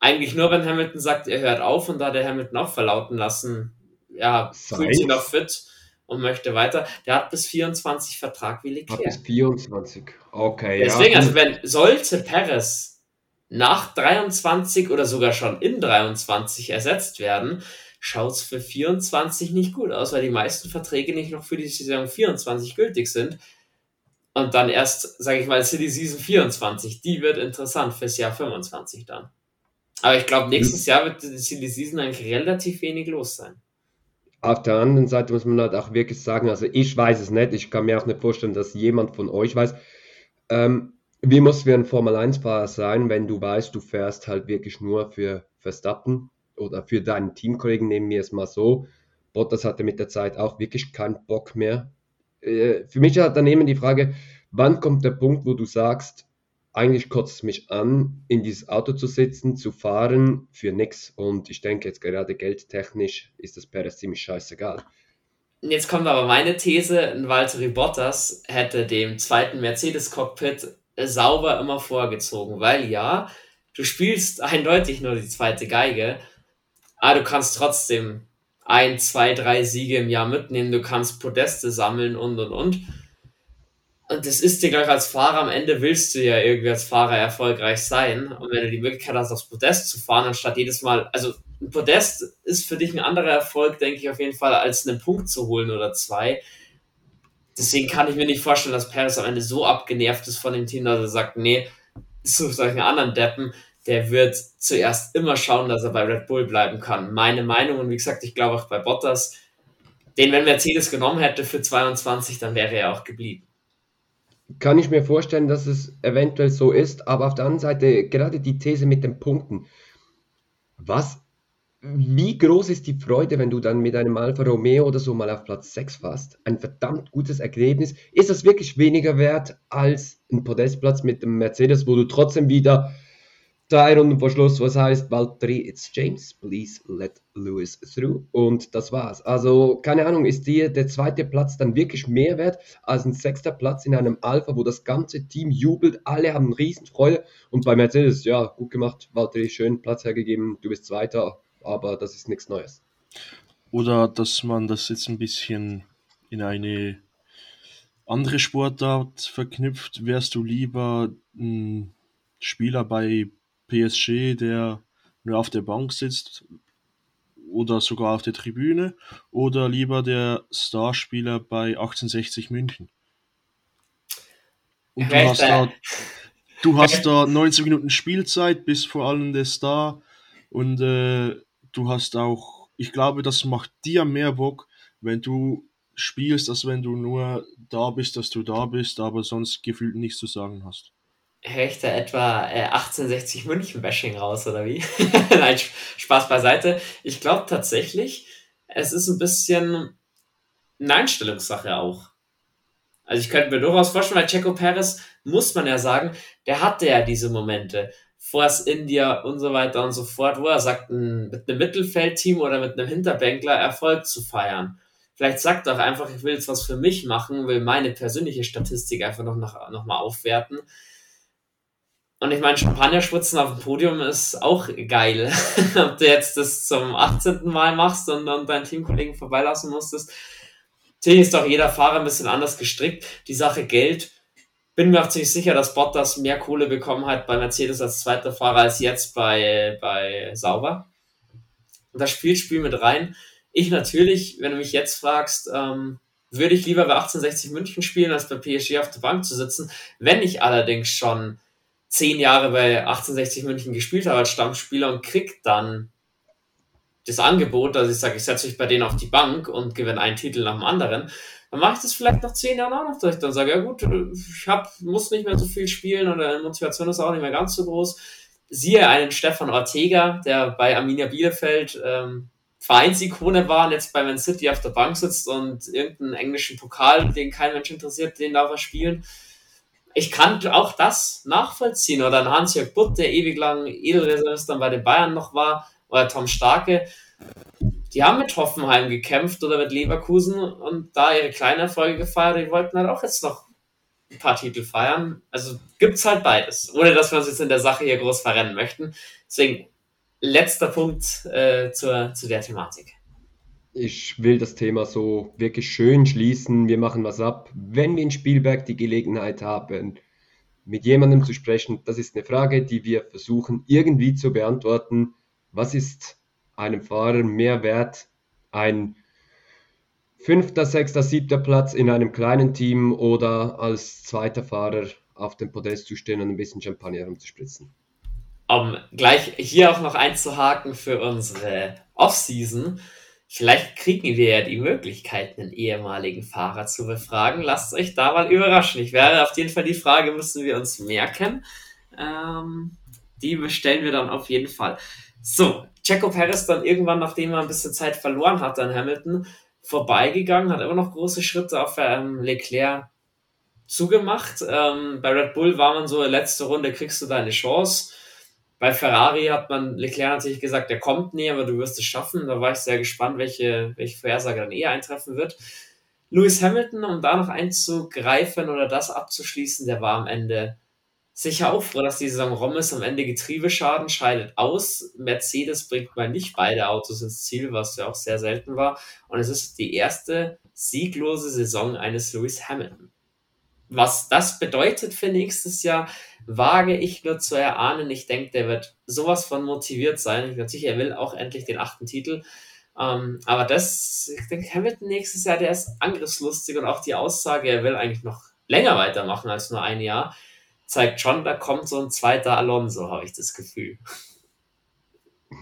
S1: Eigentlich nur, wenn Hamilton sagt, er hört auf und da der Hamilton auch verlauten lassen, ja, fühlt sich noch fit und möchte weiter. Der hat bis 24 Vertrag wie
S2: Leclerc. Hat bis 24, okay.
S1: Deswegen, ja. also wenn, sollte Perez nach 23 oder sogar schon in 23 ersetzt werden, schaut es für 24 nicht gut aus, weil die meisten Verträge nicht noch für die Saison 24 gültig sind. Und dann erst, sage ich mal, City Season 24, die wird interessant fürs Jahr 25 dann. Aber ich glaube, nächstes Jahr wird die Season eigentlich relativ wenig los sein.
S2: Auf der anderen Seite muss man halt auch wirklich sagen, also ich weiß es nicht, ich kann mir auch nicht vorstellen, dass jemand von euch weiß. Ähm, wie muss wir ein Formel-1-Fahrer sein, wenn du weißt, du fährst halt wirklich nur für Verstappen oder für deinen Teamkollegen, nehmen wir es mal so. Bottas hatte mit der Zeit auch wirklich keinen Bock mehr. Äh, für mich hat daneben die Frage, wann kommt der Punkt, wo du sagst, eigentlich kotzt es mich an, in dieses Auto zu sitzen, zu fahren für nichts. Und ich denke jetzt gerade geldtechnisch ist das Perez ziemlich scheißegal.
S1: Jetzt kommt aber meine These, ein Valtteri Bottas hätte dem zweiten Mercedes-Cockpit sauber immer vorgezogen, weil ja, du spielst (laughs) eindeutig nur die zweite Geige, aber du kannst trotzdem ein, zwei, drei Siege im Jahr mitnehmen, du kannst Podeste sammeln und und und. Und das ist dir gleich als Fahrer, am Ende willst du ja irgendwie als Fahrer erfolgreich sein. Und wenn du die Möglichkeit hast, aufs Podest zu fahren, anstatt jedes Mal, also ein Podest ist für dich ein anderer Erfolg, denke ich auf jeden Fall, als einen Punkt zu holen oder zwei. Deswegen kann ich mir nicht vorstellen, dass Paris am Ende so abgenervt ist von dem Team, dass er sagt, nee, sucht euch einen anderen Deppen. Der wird zuerst immer schauen, dass er bei Red Bull bleiben kann. Meine Meinung, und wie gesagt, ich glaube auch bei Bottas, den, wenn Mercedes genommen hätte für 22, dann wäre er auch geblieben
S2: kann ich mir vorstellen, dass es eventuell so ist, aber auf der anderen Seite gerade die These mit den Punkten. Was, wie groß ist die Freude, wenn du dann mit einem Alfa Romeo oder so mal auf Platz 6 fährst? Ein verdammt gutes Ergebnis. Ist das wirklich weniger wert als ein Podestplatz mit dem Mercedes, wo du trotzdem wieder drei Runden vor Schluss, was heißt, Valtteri, it's James, please let Lewis through. Und das war's. Also, keine Ahnung, ist dir der zweite Platz dann wirklich mehr wert als ein sechster Platz in einem Alpha, wo das ganze Team jubelt, alle haben Riesenfreude und bei Mercedes, ja, gut gemacht, Valtteri, schön Platz hergegeben, du bist Zweiter, aber das ist nichts Neues.
S3: Oder dass man das jetzt ein bisschen in eine andere Sportart verknüpft, wärst du lieber ein Spieler bei PSG, der nur auf der Bank sitzt oder sogar auf der Tribüne oder lieber der Starspieler bei 1860 München. Und du hast, da, du hast da 90 Minuten Spielzeit, bist vor allem der Star und äh, du hast auch, ich glaube, das macht dir mehr Bock, wenn du spielst, als wenn du nur da bist, dass du da bist, aber sonst gefühlt nichts zu sagen hast
S1: höre ich da etwa äh, 1860 München-Bashing raus, oder wie? (laughs) Nein, Spaß beiseite. Ich glaube tatsächlich, es ist ein bisschen eine Einstellungssache auch. Also ich könnte mir durchaus vorstellen, weil Checo Perez, muss man ja sagen, der hatte ja diese Momente. Force India und so weiter und so fort, wo er sagt, mit einem Mittelfeldteam oder mit einem Hinterbänkler Erfolg zu feiern. Vielleicht sagt er auch einfach, ich will jetzt was für mich machen, will meine persönliche Statistik einfach noch, noch, noch mal aufwerten und ich meine, Champagner-Schwitzen auf dem Podium ist auch geil. (laughs) Ob du jetzt das zum 18. Mal machst und dann deinen Teamkollegen vorbeilassen musstest. Natürlich ist doch jeder Fahrer ein bisschen anders gestrickt. Die Sache Geld. Bin mir auch ziemlich sicher, dass Bottas mehr Kohle bekommen hat bei Mercedes als zweiter Fahrer als jetzt bei, bei Sauber. Und das spielt Spiel mit rein. Ich natürlich, wenn du mich jetzt fragst, ähm, würde ich lieber bei 1860 München spielen, als bei PSG auf der Bank zu sitzen. Wenn ich allerdings schon zehn Jahre bei 1860 München gespielt habe als Stammspieler und krieg dann das Angebot, dass ich sage, ich setze mich bei denen auf die Bank und gewinne einen Titel nach dem anderen, dann mache ich das vielleicht nach zehn Jahren auch noch, ich dann sage, ja gut, ich hab, muss nicht mehr so viel spielen oder die Motivation ist auch nicht mehr ganz so groß. Siehe einen Stefan Ortega, der bei Arminia Bielefeld ähm, Vereinsikone war und jetzt bei Man City auf der Bank sitzt und irgendeinen englischen Pokal, den kein Mensch interessiert, den darf er spielen. Ich kann auch das nachvollziehen. Oder ein Hans-Jörg Butt, der ewig lang Edelreservist dann bei den Bayern noch war, oder Tom Starke. Die haben mit Hoffenheim gekämpft oder mit Leverkusen und da ihre kleinen Erfolge gefeiert. Die wollten halt auch jetzt noch ein paar Titel feiern. Also gibt es halt beides. Ohne dass wir uns jetzt in der Sache hier groß verrennen möchten. Deswegen letzter Punkt äh, zur, zu der Thematik.
S2: Ich will das Thema so wirklich schön schließen. Wir machen was ab. Wenn wir in Spielberg die Gelegenheit haben, mit jemandem zu sprechen, das ist eine Frage, die wir versuchen irgendwie zu beantworten. Was ist einem Fahrer mehr wert? Ein fünfter, sechster, siebter Platz in einem kleinen Team oder als zweiter Fahrer auf dem Podest zu stehen und ein bisschen Champagner rumzuspritzen?
S1: Um gleich hier auch noch einzuhaken für unsere Offseason. Vielleicht kriegen wir ja die Möglichkeit, einen ehemaligen Fahrer zu befragen. Lasst euch da mal überraschen. Ich werde auf jeden Fall die Frage, müssen wir uns merken. Ähm, die bestellen wir dann auf jeden Fall. So, Checo Perez dann irgendwann, nachdem er ein bisschen Zeit verloren hat an Hamilton, vorbeigegangen, hat immer noch große Schritte auf ähm, Leclerc zugemacht. Ähm, bei Red Bull war man so, letzte Runde kriegst du deine Chance. Bei Ferrari hat man Leclerc natürlich gesagt, der kommt nie, aber du wirst es schaffen. Da war ich sehr gespannt, welche, welche Vorhersage dann eher eintreffen wird. Lewis Hamilton, um da noch einzugreifen oder das abzuschließen, der war am Ende sicher auch froh, dass die Saison rum ist. Am Ende Getriebeschaden scheidet aus. Mercedes bringt mal nicht beide Autos ins Ziel, was ja auch sehr selten war. Und es ist die erste sieglose Saison eines Lewis Hamilton. Was das bedeutet für nächstes Jahr, wage ich nur zu erahnen. Ich denke, der wird sowas von motiviert sein. Ich bin sicher, er will auch endlich den achten Titel. Ähm, aber das, ich denke, Hamilton nächstes Jahr, der ist angriffslustig und auch die Aussage, er will eigentlich noch länger weitermachen als nur ein Jahr, zeigt schon, da kommt so ein zweiter Alonso, habe ich das Gefühl.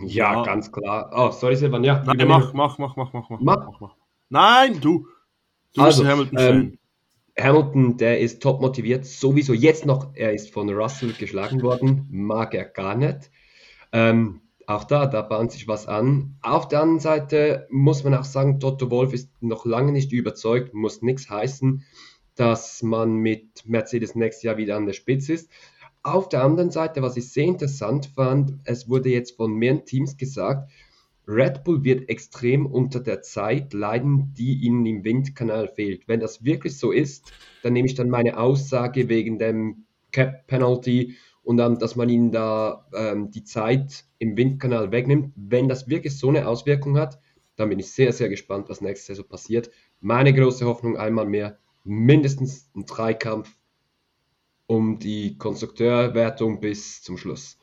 S2: Ja, ja, ganz klar. Oh, sorry, Silvan, ja.
S3: Nein, mach, mach, mach, mach, mach, mach, mach, mach. Nein, du.
S2: Du also, bist Hamilton-Fan. Ähm, Hamilton, der ist top motiviert, sowieso jetzt noch, er ist von Russell geschlagen worden, mag er gar nicht. Ähm, auch da, da bahnt sich was an. Auf der anderen Seite muss man auch sagen, Toto Wolf ist noch lange nicht überzeugt, muss nichts heißen, dass man mit Mercedes nächstes Jahr wieder an der Spitze ist. Auf der anderen Seite, was ich sehr interessant fand, es wurde jetzt von mehreren Teams gesagt, Red Bull wird extrem unter der Zeit leiden, die ihnen im Windkanal fehlt. Wenn das wirklich so ist, dann nehme ich dann meine Aussage wegen dem Cap Penalty und dann, dass man ihnen da ähm, die Zeit im Windkanal wegnimmt. Wenn das wirklich so eine Auswirkung hat, dann bin ich sehr, sehr gespannt, was nächstes Jahr so passiert. Meine große Hoffnung einmal mehr, mindestens ein Dreikampf um die Konstrukteurwertung bis zum Schluss.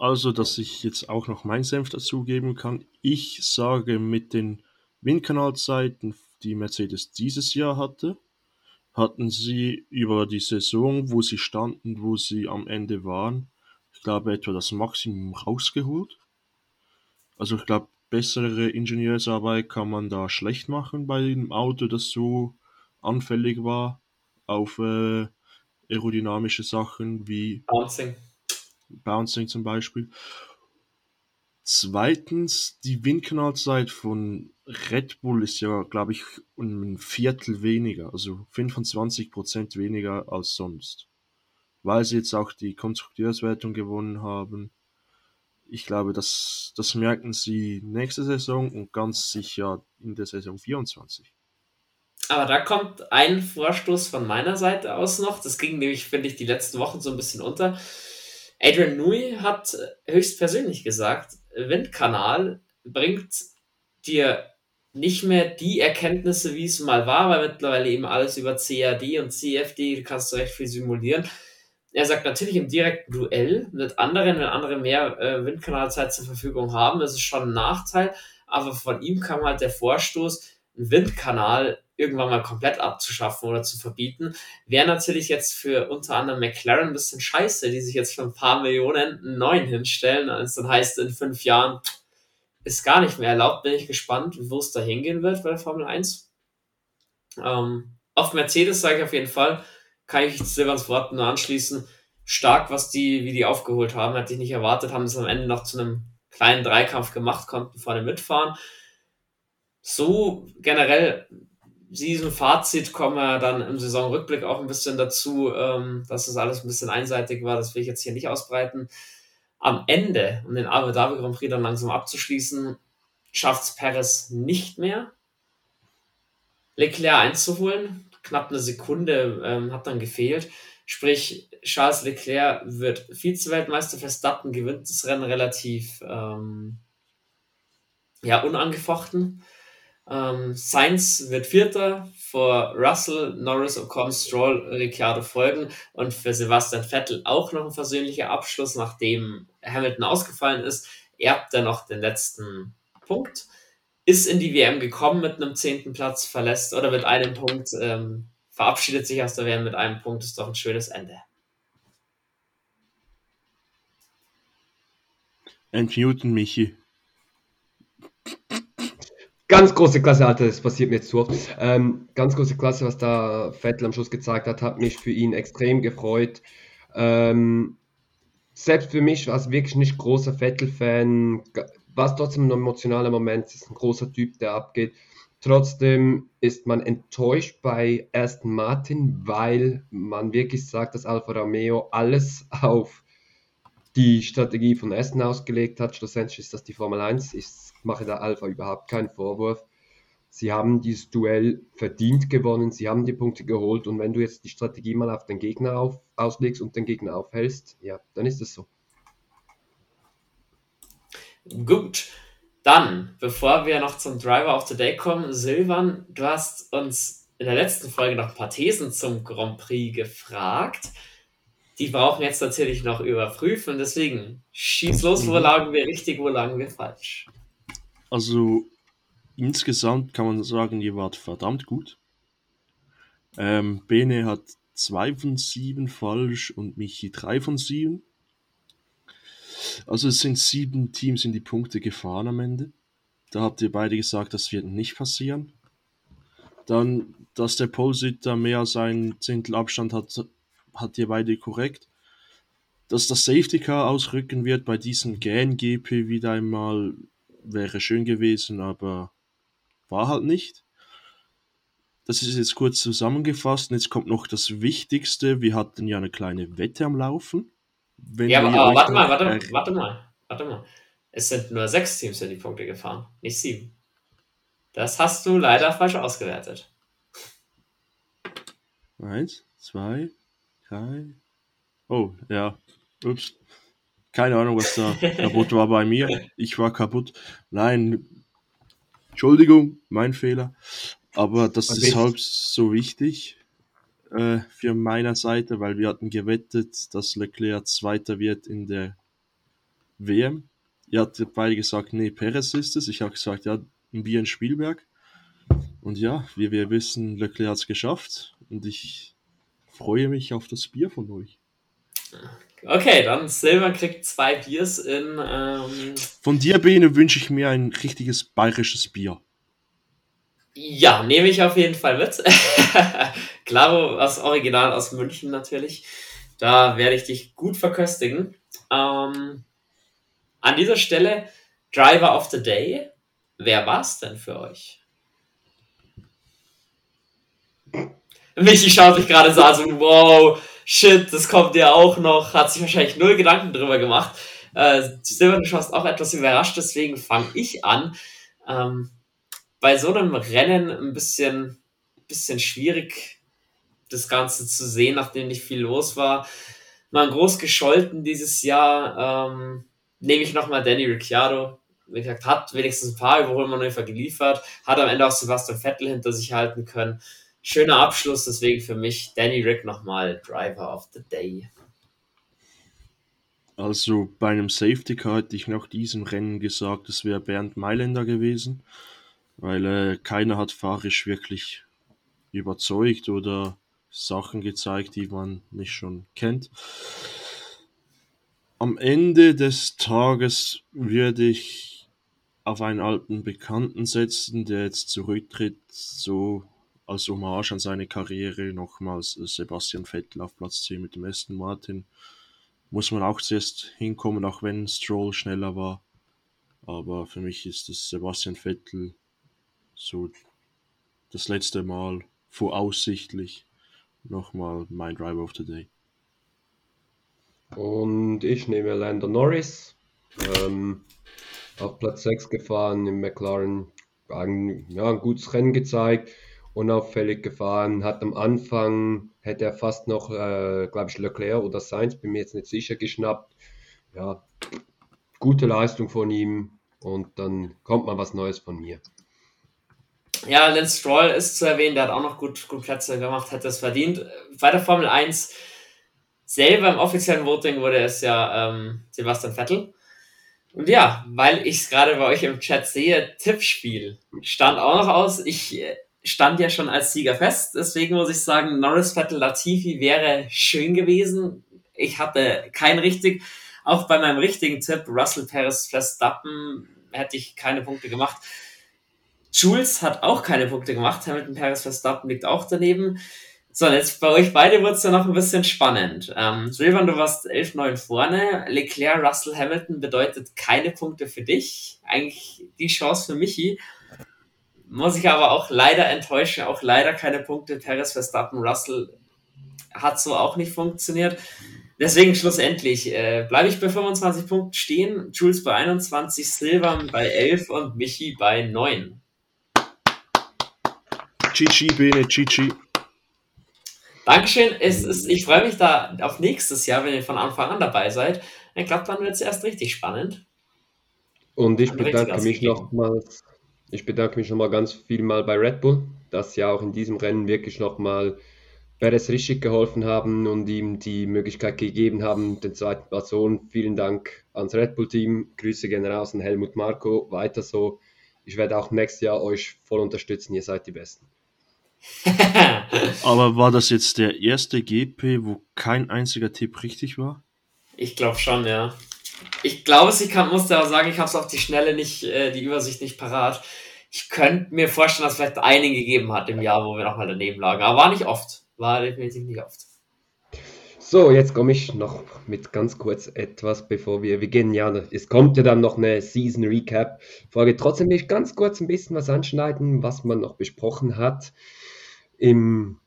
S3: Also, dass ich jetzt auch noch mein Senf dazugeben kann. Ich sage mit den Windkanalzeiten, die Mercedes dieses Jahr hatte, hatten sie über die Saison, wo sie standen, wo sie am Ende waren, ich glaube etwa das Maximum rausgeholt. Also ich glaube, bessere Ingenieursarbeit kann man da schlecht machen bei einem Auto, das so anfällig war auf äh, aerodynamische Sachen wie
S1: Bouncing.
S3: Bouncing zum Beispiel. Zweitens, die Windkanalzeit von Red Bull ist ja, glaube ich, ein Viertel weniger, also 25% weniger als sonst. Weil sie jetzt auch die Konstrukteurswertung gewonnen haben. Ich glaube, das, das merken sie nächste Saison und ganz sicher in der Saison 24.
S1: Aber da kommt ein Vorstoß von meiner Seite aus noch. Das ging nämlich, finde ich, die letzten Wochen so ein bisschen unter. Adrian Newey hat höchstpersönlich gesagt, Windkanal bringt dir nicht mehr die Erkenntnisse, wie es mal war, weil mittlerweile eben alles über CAD und CFD, kannst du recht viel simulieren. Er sagt natürlich im direkten Duell mit anderen, wenn andere mehr äh, Windkanalzeit zur Verfügung haben, ist schon ein Nachteil, aber von ihm kam halt der Vorstoß, ein Windkanal irgendwann mal komplett abzuschaffen oder zu verbieten, wäre natürlich jetzt für unter anderem McLaren ein bisschen scheiße, die sich jetzt für ein paar Millionen einen neuen hinstellen. Also dann heißt in fünf Jahren ist gar nicht mehr erlaubt. Bin ich gespannt, wo es da hingehen wird bei der Formel 1. Ähm, auf Mercedes sage ich auf jeden Fall, kann ich Silvans Worten nur anschließen. Stark, was die, wie die aufgeholt haben, hätte ich nicht erwartet, haben es am Ende noch zu einem kleinen Dreikampf gemacht, konnten vorne mitfahren. So generell diesem Fazit kommen wir dann im Saisonrückblick auch ein bisschen dazu, ähm, dass es alles ein bisschen einseitig war. Das will ich jetzt hier nicht ausbreiten. Am Ende, um den Abu Dhabi Grand Prix dann langsam abzuschließen, schafft es Perez nicht mehr, Leclerc einzuholen. Knapp eine Sekunde ähm, hat dann gefehlt. Sprich, Charles Leclerc wird Vize-Weltmeister, Verstappen gewinnt das Rennen relativ ähm, ja, unangefochten. Ähm, Sainz wird Vierter, vor Russell, Norris, Ocon, Stroll, Ricciardo folgen und für Sebastian Vettel auch noch ein versöhnlicher Abschluss, nachdem Hamilton ausgefallen ist, erbt er noch den letzten Punkt, ist in die WM gekommen mit einem zehnten Platz, verlässt oder mit einem Punkt, ähm, verabschiedet sich aus der WM mit einem Punkt, ist doch ein schönes Ende.
S3: Entmuten, Michi.
S2: Ganz große Klasse, Alter, das passiert mir jetzt so oft. Ähm, ganz große Klasse, was da Vettel am Schluss gezeigt hat, hat mich für ihn extrem gefreut. Ähm, selbst für mich war es wirklich nicht großer Vettel-Fan, war es trotzdem ein emotionaler Moment, es ist ein großer Typ, der abgeht. Trotzdem ist man enttäuscht bei Aston Martin, weil man wirklich sagt, dass Alfa Romeo alles auf die Strategie von Aston ausgelegt hat. Schlussendlich ist das die Formel 1. Ich mache da Alpha überhaupt keinen Vorwurf. Sie haben dieses Duell verdient gewonnen, sie haben die Punkte geholt und wenn du jetzt die Strategie mal auf den Gegner auf, auslegst und den Gegner aufhältst, ja, dann ist es so.
S1: Gut, dann, bevor wir noch zum Driver of the Day kommen, Silvan, du hast uns in der letzten Folge noch ein paar Thesen zum Grand Prix gefragt die brauchen jetzt natürlich noch überprüfen. Deswegen schieß los, wo mhm. lagen wir richtig, wo lagen wir falsch.
S3: Also insgesamt kann man sagen, ihr wart verdammt gut. Ähm, Bene hat 2 von 7 falsch und Michi 3 von 7. Also es sind sieben Teams in die Punkte gefahren am Ende. Da habt ihr beide gesagt, das wird nicht passieren. Dann, dass der Polsitter mehr als ein Zehntel Abstand hat, hat ihr beide korrekt. Dass das Safety Car ausrücken wird bei diesem GN-GP wieder einmal wäre schön gewesen, aber war halt nicht. Das ist jetzt kurz zusammengefasst. Und jetzt kommt noch das Wichtigste. Wir hatten ja eine kleine Wette am Laufen.
S1: Wenn ja, aber, aber warte mal, warte, mal, warte mal, warte mal. Es sind nur sechs Teams in die Punkte gefahren, nicht sieben. Das hast du leider falsch ausgewertet.
S3: Eins, zwei, drei. Oh, ja. Ups. Keine Ahnung, was da kaputt war bei mir. Ich war kaputt. Nein. Entschuldigung, mein Fehler. Aber das okay. ist halb so wichtig äh, für meiner Seite, weil wir hatten gewettet, dass Leclerc Zweiter wird in der WM. Ihr habt beide gesagt, nee, Perez ist es. Ich habe gesagt, ja, wir in Spielberg. Und ja, wie wir wissen, Leclerc hat es geschafft. Und ich freue mich auf das Bier von euch.
S1: Okay, dann Silver kriegt zwei Biers in. Ähm
S3: von dir, Bene, wünsche ich mir ein richtiges bayerisches Bier.
S1: Ja, nehme ich auf jeden Fall mit. (laughs) Klaro, das Original aus München natürlich. Da werde ich dich gut verköstigen. Ähm, an dieser Stelle Driver of the Day. Wer war es denn für euch? Michi schaut sich gerade so an, so, wow, shit, das kommt ja auch noch, hat sich wahrscheinlich null Gedanken drüber gemacht. Äh, Silber, du schaust auch etwas überrascht, deswegen fange ich an. Ähm, bei so einem Rennen ein bisschen, bisschen schwierig, das Ganze zu sehen, nachdem nicht viel los war. Mal groß gescholten dieses Jahr, ähm, nehme ich nochmal Danny Ricciardo. Wie gesagt, hat wenigstens ein paar Überholmanöver geliefert, hat am Ende auch Sebastian Vettel hinter sich halten können schöner Abschluss, deswegen für mich Danny Rick nochmal Driver of the Day.
S3: Also bei einem Safety Car hätte ich nach diesem Rennen gesagt, es wäre Bernd Mailänder gewesen, weil äh, keiner hat fahrisch wirklich überzeugt oder Sachen gezeigt, die man nicht schon kennt. Am Ende des Tages würde ich auf einen alten Bekannten setzen, der jetzt zurücktritt, so als Hommage an seine Karriere nochmals Sebastian Vettel auf Platz 10 mit dem Aston Martin. Muss man auch zuerst hinkommen, auch wenn Stroll schneller war. Aber für mich ist das Sebastian Vettel so das letzte Mal voraussichtlich nochmal mein Driver of the Day.
S2: Und ich nehme Lando Norris. Ähm, auf Platz 6 gefahren im McLaren. Ein, ja, ein gutes Rennen gezeigt. Unauffällig gefahren. Hat am Anfang, hätte er fast noch, äh, glaube ich, Leclerc oder Sainz, bin mir jetzt nicht sicher, geschnappt. Ja, gute Leistung von ihm. Und dann kommt mal was Neues von mir.
S1: Ja, Lance Stroll ist zu erwähnen, der hat auch noch gut, gut Plätze gemacht, hat das verdient. Bei der Formel 1 selber im offiziellen Voting wurde es ja ähm, Sebastian Vettel. Und ja, weil ich es gerade bei euch im Chat sehe, Tippspiel stand auch noch aus. Ich äh, stand ja schon als Sieger fest, deswegen muss ich sagen, Norris Vettel Latifi wäre schön gewesen. Ich hatte kein richtig, auch bei meinem richtigen Tipp, Russell Perez Verstappen, hätte ich keine Punkte gemacht. Jules hat auch keine Punkte gemacht. Hamilton Paris Verstappen liegt auch daneben. So, und jetzt bei euch beide wird es ja noch ein bisschen spannend. Ähm, Silvan, du warst 11-9 vorne. Leclerc, Russell, Hamilton bedeutet keine Punkte für dich. Eigentlich die Chance für Michi. Muss ich aber auch leider enttäuschen. Auch leider keine Punkte. Paris, Verstappen, Russell hat so auch nicht funktioniert. Deswegen schlussendlich äh, bleibe ich bei 25 Punkten stehen. Jules bei 21, Silvan bei 11 und Michi bei 9.
S3: GG, Bene, GG.
S1: Dankeschön. Es ist, ich freue mich da auf nächstes Jahr, wenn ihr von Anfang an dabei seid. Ich glaube, dann wird es erst richtig spannend.
S2: Und ich bedanke mich nochmals, ich bedanke mich nochmal ganz viel mal bei Red Bull, dass sie auch in diesem Rennen wirklich nochmal Perez richtig geholfen haben und ihm die Möglichkeit gegeben haben, den zweiten Person. Vielen Dank ans Red Bull-Team. Grüße gehen raus an Helmut Marco. Weiter so. Ich werde auch nächstes Jahr euch voll unterstützen. Ihr seid die Besten. (laughs)
S3: Aber war das jetzt der erste GP, wo kein einziger Tipp richtig war?
S1: Ich glaube schon, ja. Ich glaube, ich kann, musste aber sagen, ich habe es auf die Schnelle nicht, äh, die Übersicht nicht parat. Ich könnte mir vorstellen, dass es vielleicht einen gegeben hat im Jahr, wo wir nochmal daneben lagen. Aber war nicht oft. War definitiv nicht oft.
S2: So, jetzt komme ich noch mit ganz kurz etwas, bevor wir, gehen ja, es kommt ja dann noch eine Season Recap Folge. Trotzdem will ich ganz kurz ein bisschen was anschneiden, was man noch besprochen hat im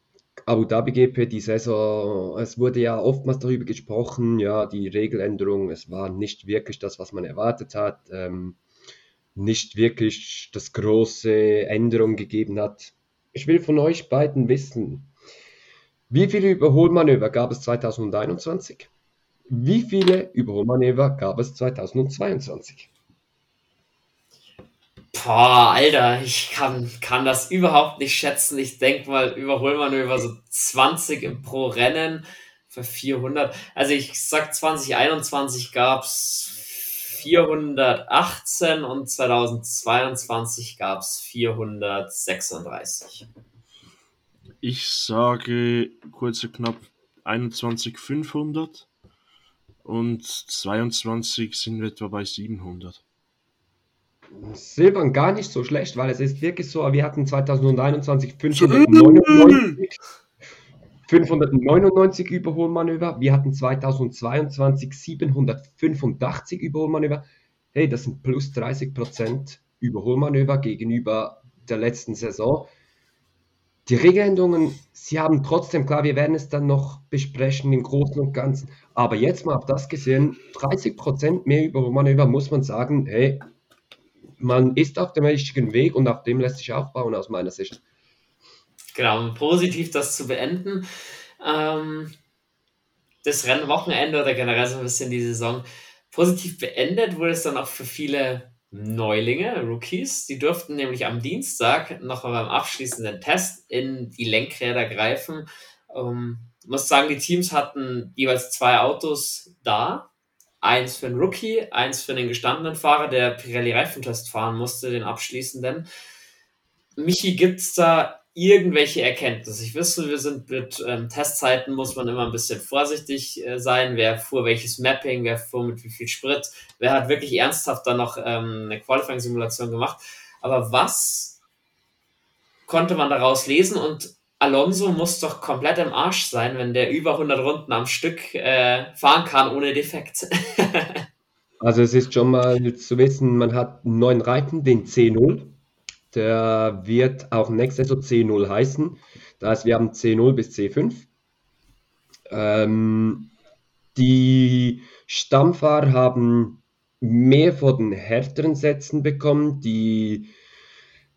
S2: Abu Dhabi GP die Saison, es wurde ja oftmals darüber gesprochen, ja, die Regeländerung, es war nicht wirklich das, was man erwartet hat, ähm, nicht wirklich das große Änderung gegeben hat. Ich will von euch beiden wissen, wie viele Überholmanöver gab es 2021? Wie viele Überholmanöver gab es 2022?
S1: Boah, Alter, ich kann, kann das überhaupt nicht schätzen. Ich denke mal, Überholmanöver so 20 im pro Rennen für 400. Also ich sag 2021 gab's 418 und 2022 gab's 436.
S3: Ich sage kurz knapp 21,500 und 22 sind wir etwa bei 700.
S2: Silbern gar nicht so schlecht, weil es ist wirklich so, wir hatten 2021 599, 599 Überholmanöver, wir hatten 2022 785 Überholmanöver. Hey, das sind plus 30 Prozent Überholmanöver gegenüber der letzten Saison. Die Regeländerungen, sie haben trotzdem, klar, wir werden es dann noch besprechen im Großen und Ganzen, aber jetzt mal auf das gesehen, 30 Prozent mehr Überholmanöver, muss man sagen, hey, man ist auf dem richtigen Weg und auf dem lässt sich aufbauen aus meiner Sicht.
S1: Genau, positiv das zu beenden. Ähm, das Rennwochenende oder generell so ein bisschen die Saison positiv beendet wurde es dann auch für viele Neulinge, Rookies. Die durften nämlich am Dienstag noch beim abschließenden Test in die Lenkräder greifen. Ähm, ich muss sagen, die Teams hatten jeweils zwei Autos da Eins für einen Rookie, eins für einen gestandenen Fahrer, der Pirelli Reifentest fahren musste, den abschließenden. Michi, gibt es da irgendwelche Erkenntnisse? Ich wüsste, wir sind mit ähm, Testzeiten, muss man immer ein bisschen vorsichtig äh, sein. Wer fuhr welches Mapping, wer fuhr mit wie viel Sprit, wer hat wirklich ernsthaft dann noch ähm, eine Qualifying-Simulation gemacht. Aber was konnte man daraus lesen und Alonso muss doch komplett im Arsch sein, wenn der über 100 Runden am Stück äh, fahren kann ohne Defekt. (laughs)
S2: Also es ist schon mal zu wissen, man hat einen neuen Reifen, den C0. Der wird auch nächstes Saison C0 heißen. Das heißt, wir haben C0 bis C5. Ähm, die Stammfahrer haben mehr von den härteren Sätzen bekommen. Die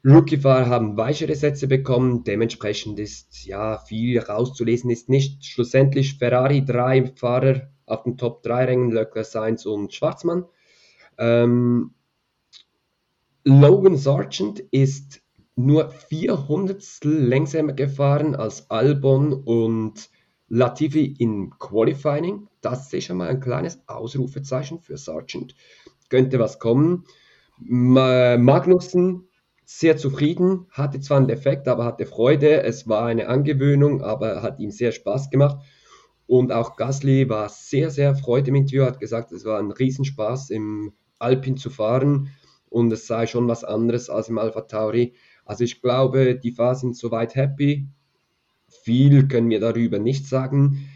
S2: Rookie-Fahrer haben weichere Sätze bekommen. Dementsprechend ist ja viel rauszulesen ist nicht. Schlussendlich Ferrari drei Fahrer auf den Top 3 Rängen, Leclerc, Sainz und Schwarzmann. Ähm, Logan Sargent ist nur 400 längsamer gefahren als Albon und Latifi im Qualifying. Das ist schon mal ein kleines Ausrufezeichen für Sargent. Könnte was kommen. Magnussen sehr zufrieden, hatte zwar einen Defekt, aber hatte Freude. Es war eine Angewöhnung, aber hat ihm sehr Spaß gemacht. Und auch Gasly war sehr, sehr freudig im Interview, hat gesagt, es war ein Riesenspaß im Alpin zu fahren und es sei schon was anderes als im Alpha Tauri. Also ich glaube, die Fahrer sind soweit happy. Viel können wir darüber nicht sagen,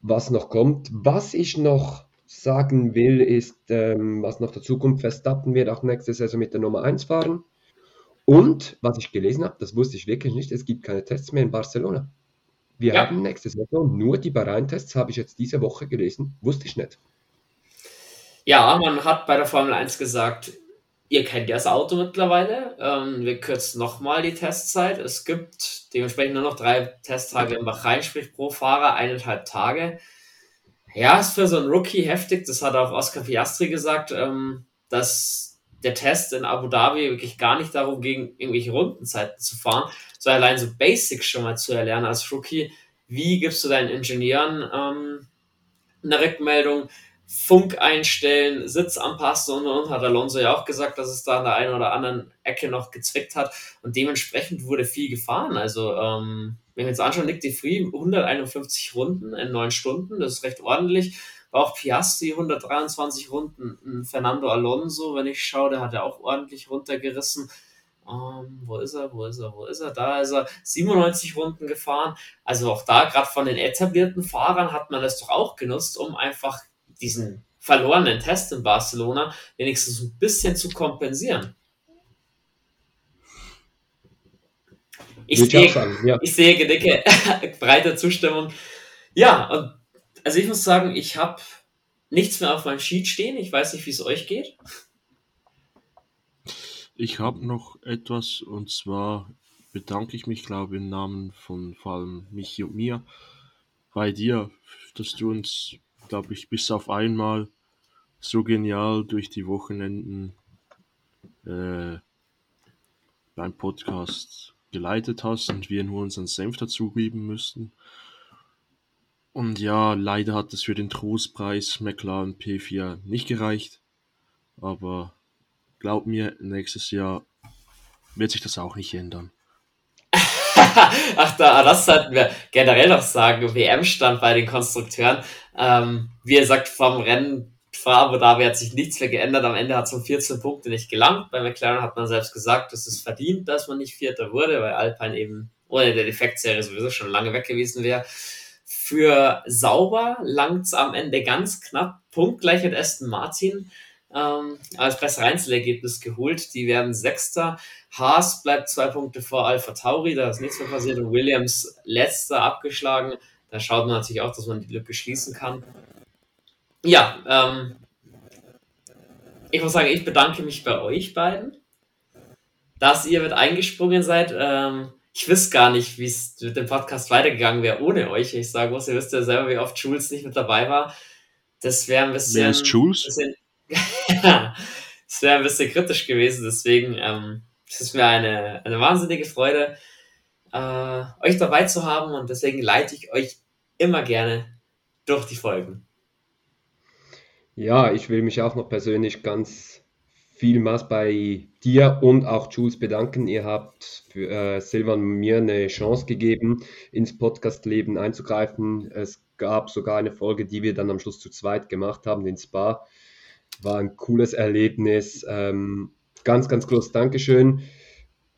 S2: was noch kommt. Was ich noch sagen will, ist, ähm, was noch dazu kommt, Verstappen wird auch nächste Saison mit der Nummer 1 fahren. Und was ich gelesen habe, das wusste ich wirklich nicht, es gibt keine Tests mehr in Barcelona. Wir ja. haben nächste Saison nur die Bahrain-Tests, habe ich jetzt diese Woche gelesen, wusste ich nicht.
S1: Ja, man hat bei der Formel 1 gesagt, ihr kennt ja das Auto mittlerweile. Ähm, wir kürzen nochmal die Testzeit. Es gibt dementsprechend nur noch drei Testtage im Bahrain, sprich pro Fahrer eineinhalb Tage. Ja, ist für so einen Rookie heftig. Das hat auch Oscar Piastri gesagt, ähm, dass der Test in Abu Dhabi wirklich gar nicht darum ging, irgendwelche Rundenzeiten zu fahren, sondern allein so Basics schon mal zu erlernen als Rookie. Wie gibst du deinen Ingenieuren ähm, eine Rückmeldung? Funk einstellen, Sitz anpassen und, und hat Alonso ja auch gesagt, dass es da an der einen oder anderen Ecke noch gezwickt hat und dementsprechend wurde viel gefahren. Also, ähm, wenn wir uns anschauen, Nick de Free 151 Runden in neun Stunden, das ist recht ordentlich. War auch Piastri 123 Runden, Fernando Alonso, wenn ich schaue, der hat ja auch ordentlich runtergerissen. Um, ähm, wo ist er? Wo ist er? Wo ist er? Da ist er 97 Runden gefahren. Also auch da, gerade von den etablierten Fahrern, hat man das doch auch genutzt, um einfach diesen verlorenen Test in Barcelona wenigstens ein bisschen zu kompensieren. Ich, sehe, ja. ich sehe gedicke, (laughs) breite Zustimmung. Ja, und also ich muss sagen, ich habe nichts mehr auf meinem Sheet stehen. Ich weiß nicht, wie es euch geht.
S3: Ich habe noch etwas und zwar bedanke ich mich, glaube ich, im Namen von vor allem Michi und mir bei dir, dass du uns glaube ich, bis auf einmal so genial durch die Wochenenden äh, beim Podcast geleitet hast und wir nur unseren Senf dazugeben müssten. Und ja, leider hat es für den Trostpreis McLaren P4 nicht gereicht. Aber glaub mir, nächstes Jahr wird sich das auch nicht ändern. (laughs)
S1: Ach, da, das sollten wir generell noch sagen. WM-Stand bei den Konstrukteuren. Ähm, wie er sagt, vom Rennen vor Abu Dhabi hat sich nichts mehr geändert. Am Ende hat es um 14 Punkte nicht gelangt. Bei McLaren hat man selbst gesagt, es ist verdient, dass man nicht Vierter wurde, weil Alpine eben ohne der Defektserie sowieso schon lange weg gewesen wäre. Für Sauber langt es am Ende ganz knapp, punktgleich mit Aston Martin ähm, als besser Einzelergebnis geholt. Die werden Sechster. Haas bleibt zwei Punkte vor Alpha Tauri, da ist nichts mehr passiert. Und Williams letzter abgeschlagen. Da schaut man natürlich auch, dass man die Lücke schließen kann. Ja, ähm, ich muss sagen, ich bedanke mich bei euch beiden, dass ihr mit eingesprungen seid. Ähm, ich wüsste gar nicht, wie es mit dem Podcast weitergegangen wäre ohne euch. Ich sage muss, ihr wisst ja selber, wie oft Jules nicht mit dabei war. Das wäre ein bisschen. Wer ist Jules? Bisschen, (laughs) es wäre ein bisschen kritisch gewesen, deswegen ähm, es ist mir eine, eine wahnsinnige Freude, äh, euch dabei zu haben und deswegen leite ich euch immer gerne durch die Folgen.
S2: Ja, ich will mich auch noch persönlich ganz vielmals bei dir und auch Jules bedanken. Ihr habt für äh, Silvan mir eine Chance gegeben, ins Podcast-Leben einzugreifen. Es gab sogar eine Folge, die wir dann am Schluss zu zweit gemacht haben, den Spa. War ein cooles Erlebnis. Ähm, ganz, ganz großes Dankeschön.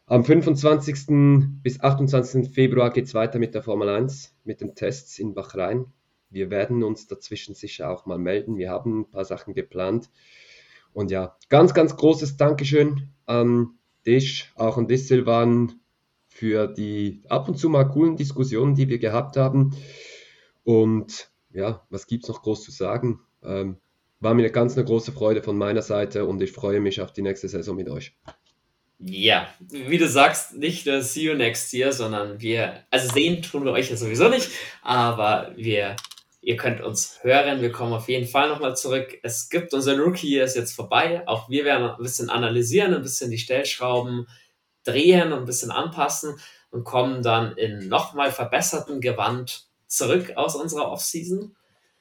S2: Am 25. bis 28. Februar geht es weiter mit der Formel 1, mit den Tests in Bahrain. wir werden uns dazwischen sicher auch mal melden. Wir haben ein paar Sachen geplant. Und ja, ganz, ganz großes Dankeschön an dich, auch an dich, Silvan, für die ab und zu mal coolen Diskussionen, die wir gehabt haben. Und ja, was gibt es noch groß zu sagen? Ähm, war mir eine ganz eine große Freude von meiner Seite und ich freue mich auf die nächste Saison mit euch.
S1: Ja, wie du sagst, nicht uh, see you next year, sondern wir, also sehen tun wir euch ja sowieso nicht, aber wir, ihr könnt uns hören, wir kommen auf jeden Fall nochmal zurück. Es gibt unser Rookie ist jetzt vorbei, auch wir werden ein bisschen analysieren, ein bisschen die Stellschrauben drehen und ein bisschen anpassen und kommen dann in nochmal verbessertem Gewand zurück aus unserer Offseason.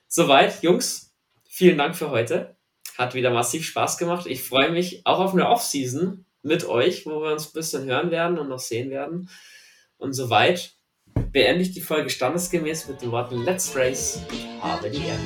S1: Soweit, Jungs, vielen Dank für heute. Hat wieder massiv Spaß gemacht. Ich freue mich auch auf eine Offseason mit euch, wo wir uns ein bisschen hören werden und noch sehen werden. Und soweit beende ich die Folge standesgemäß mit den Worten Let's Race, habe die Ehre.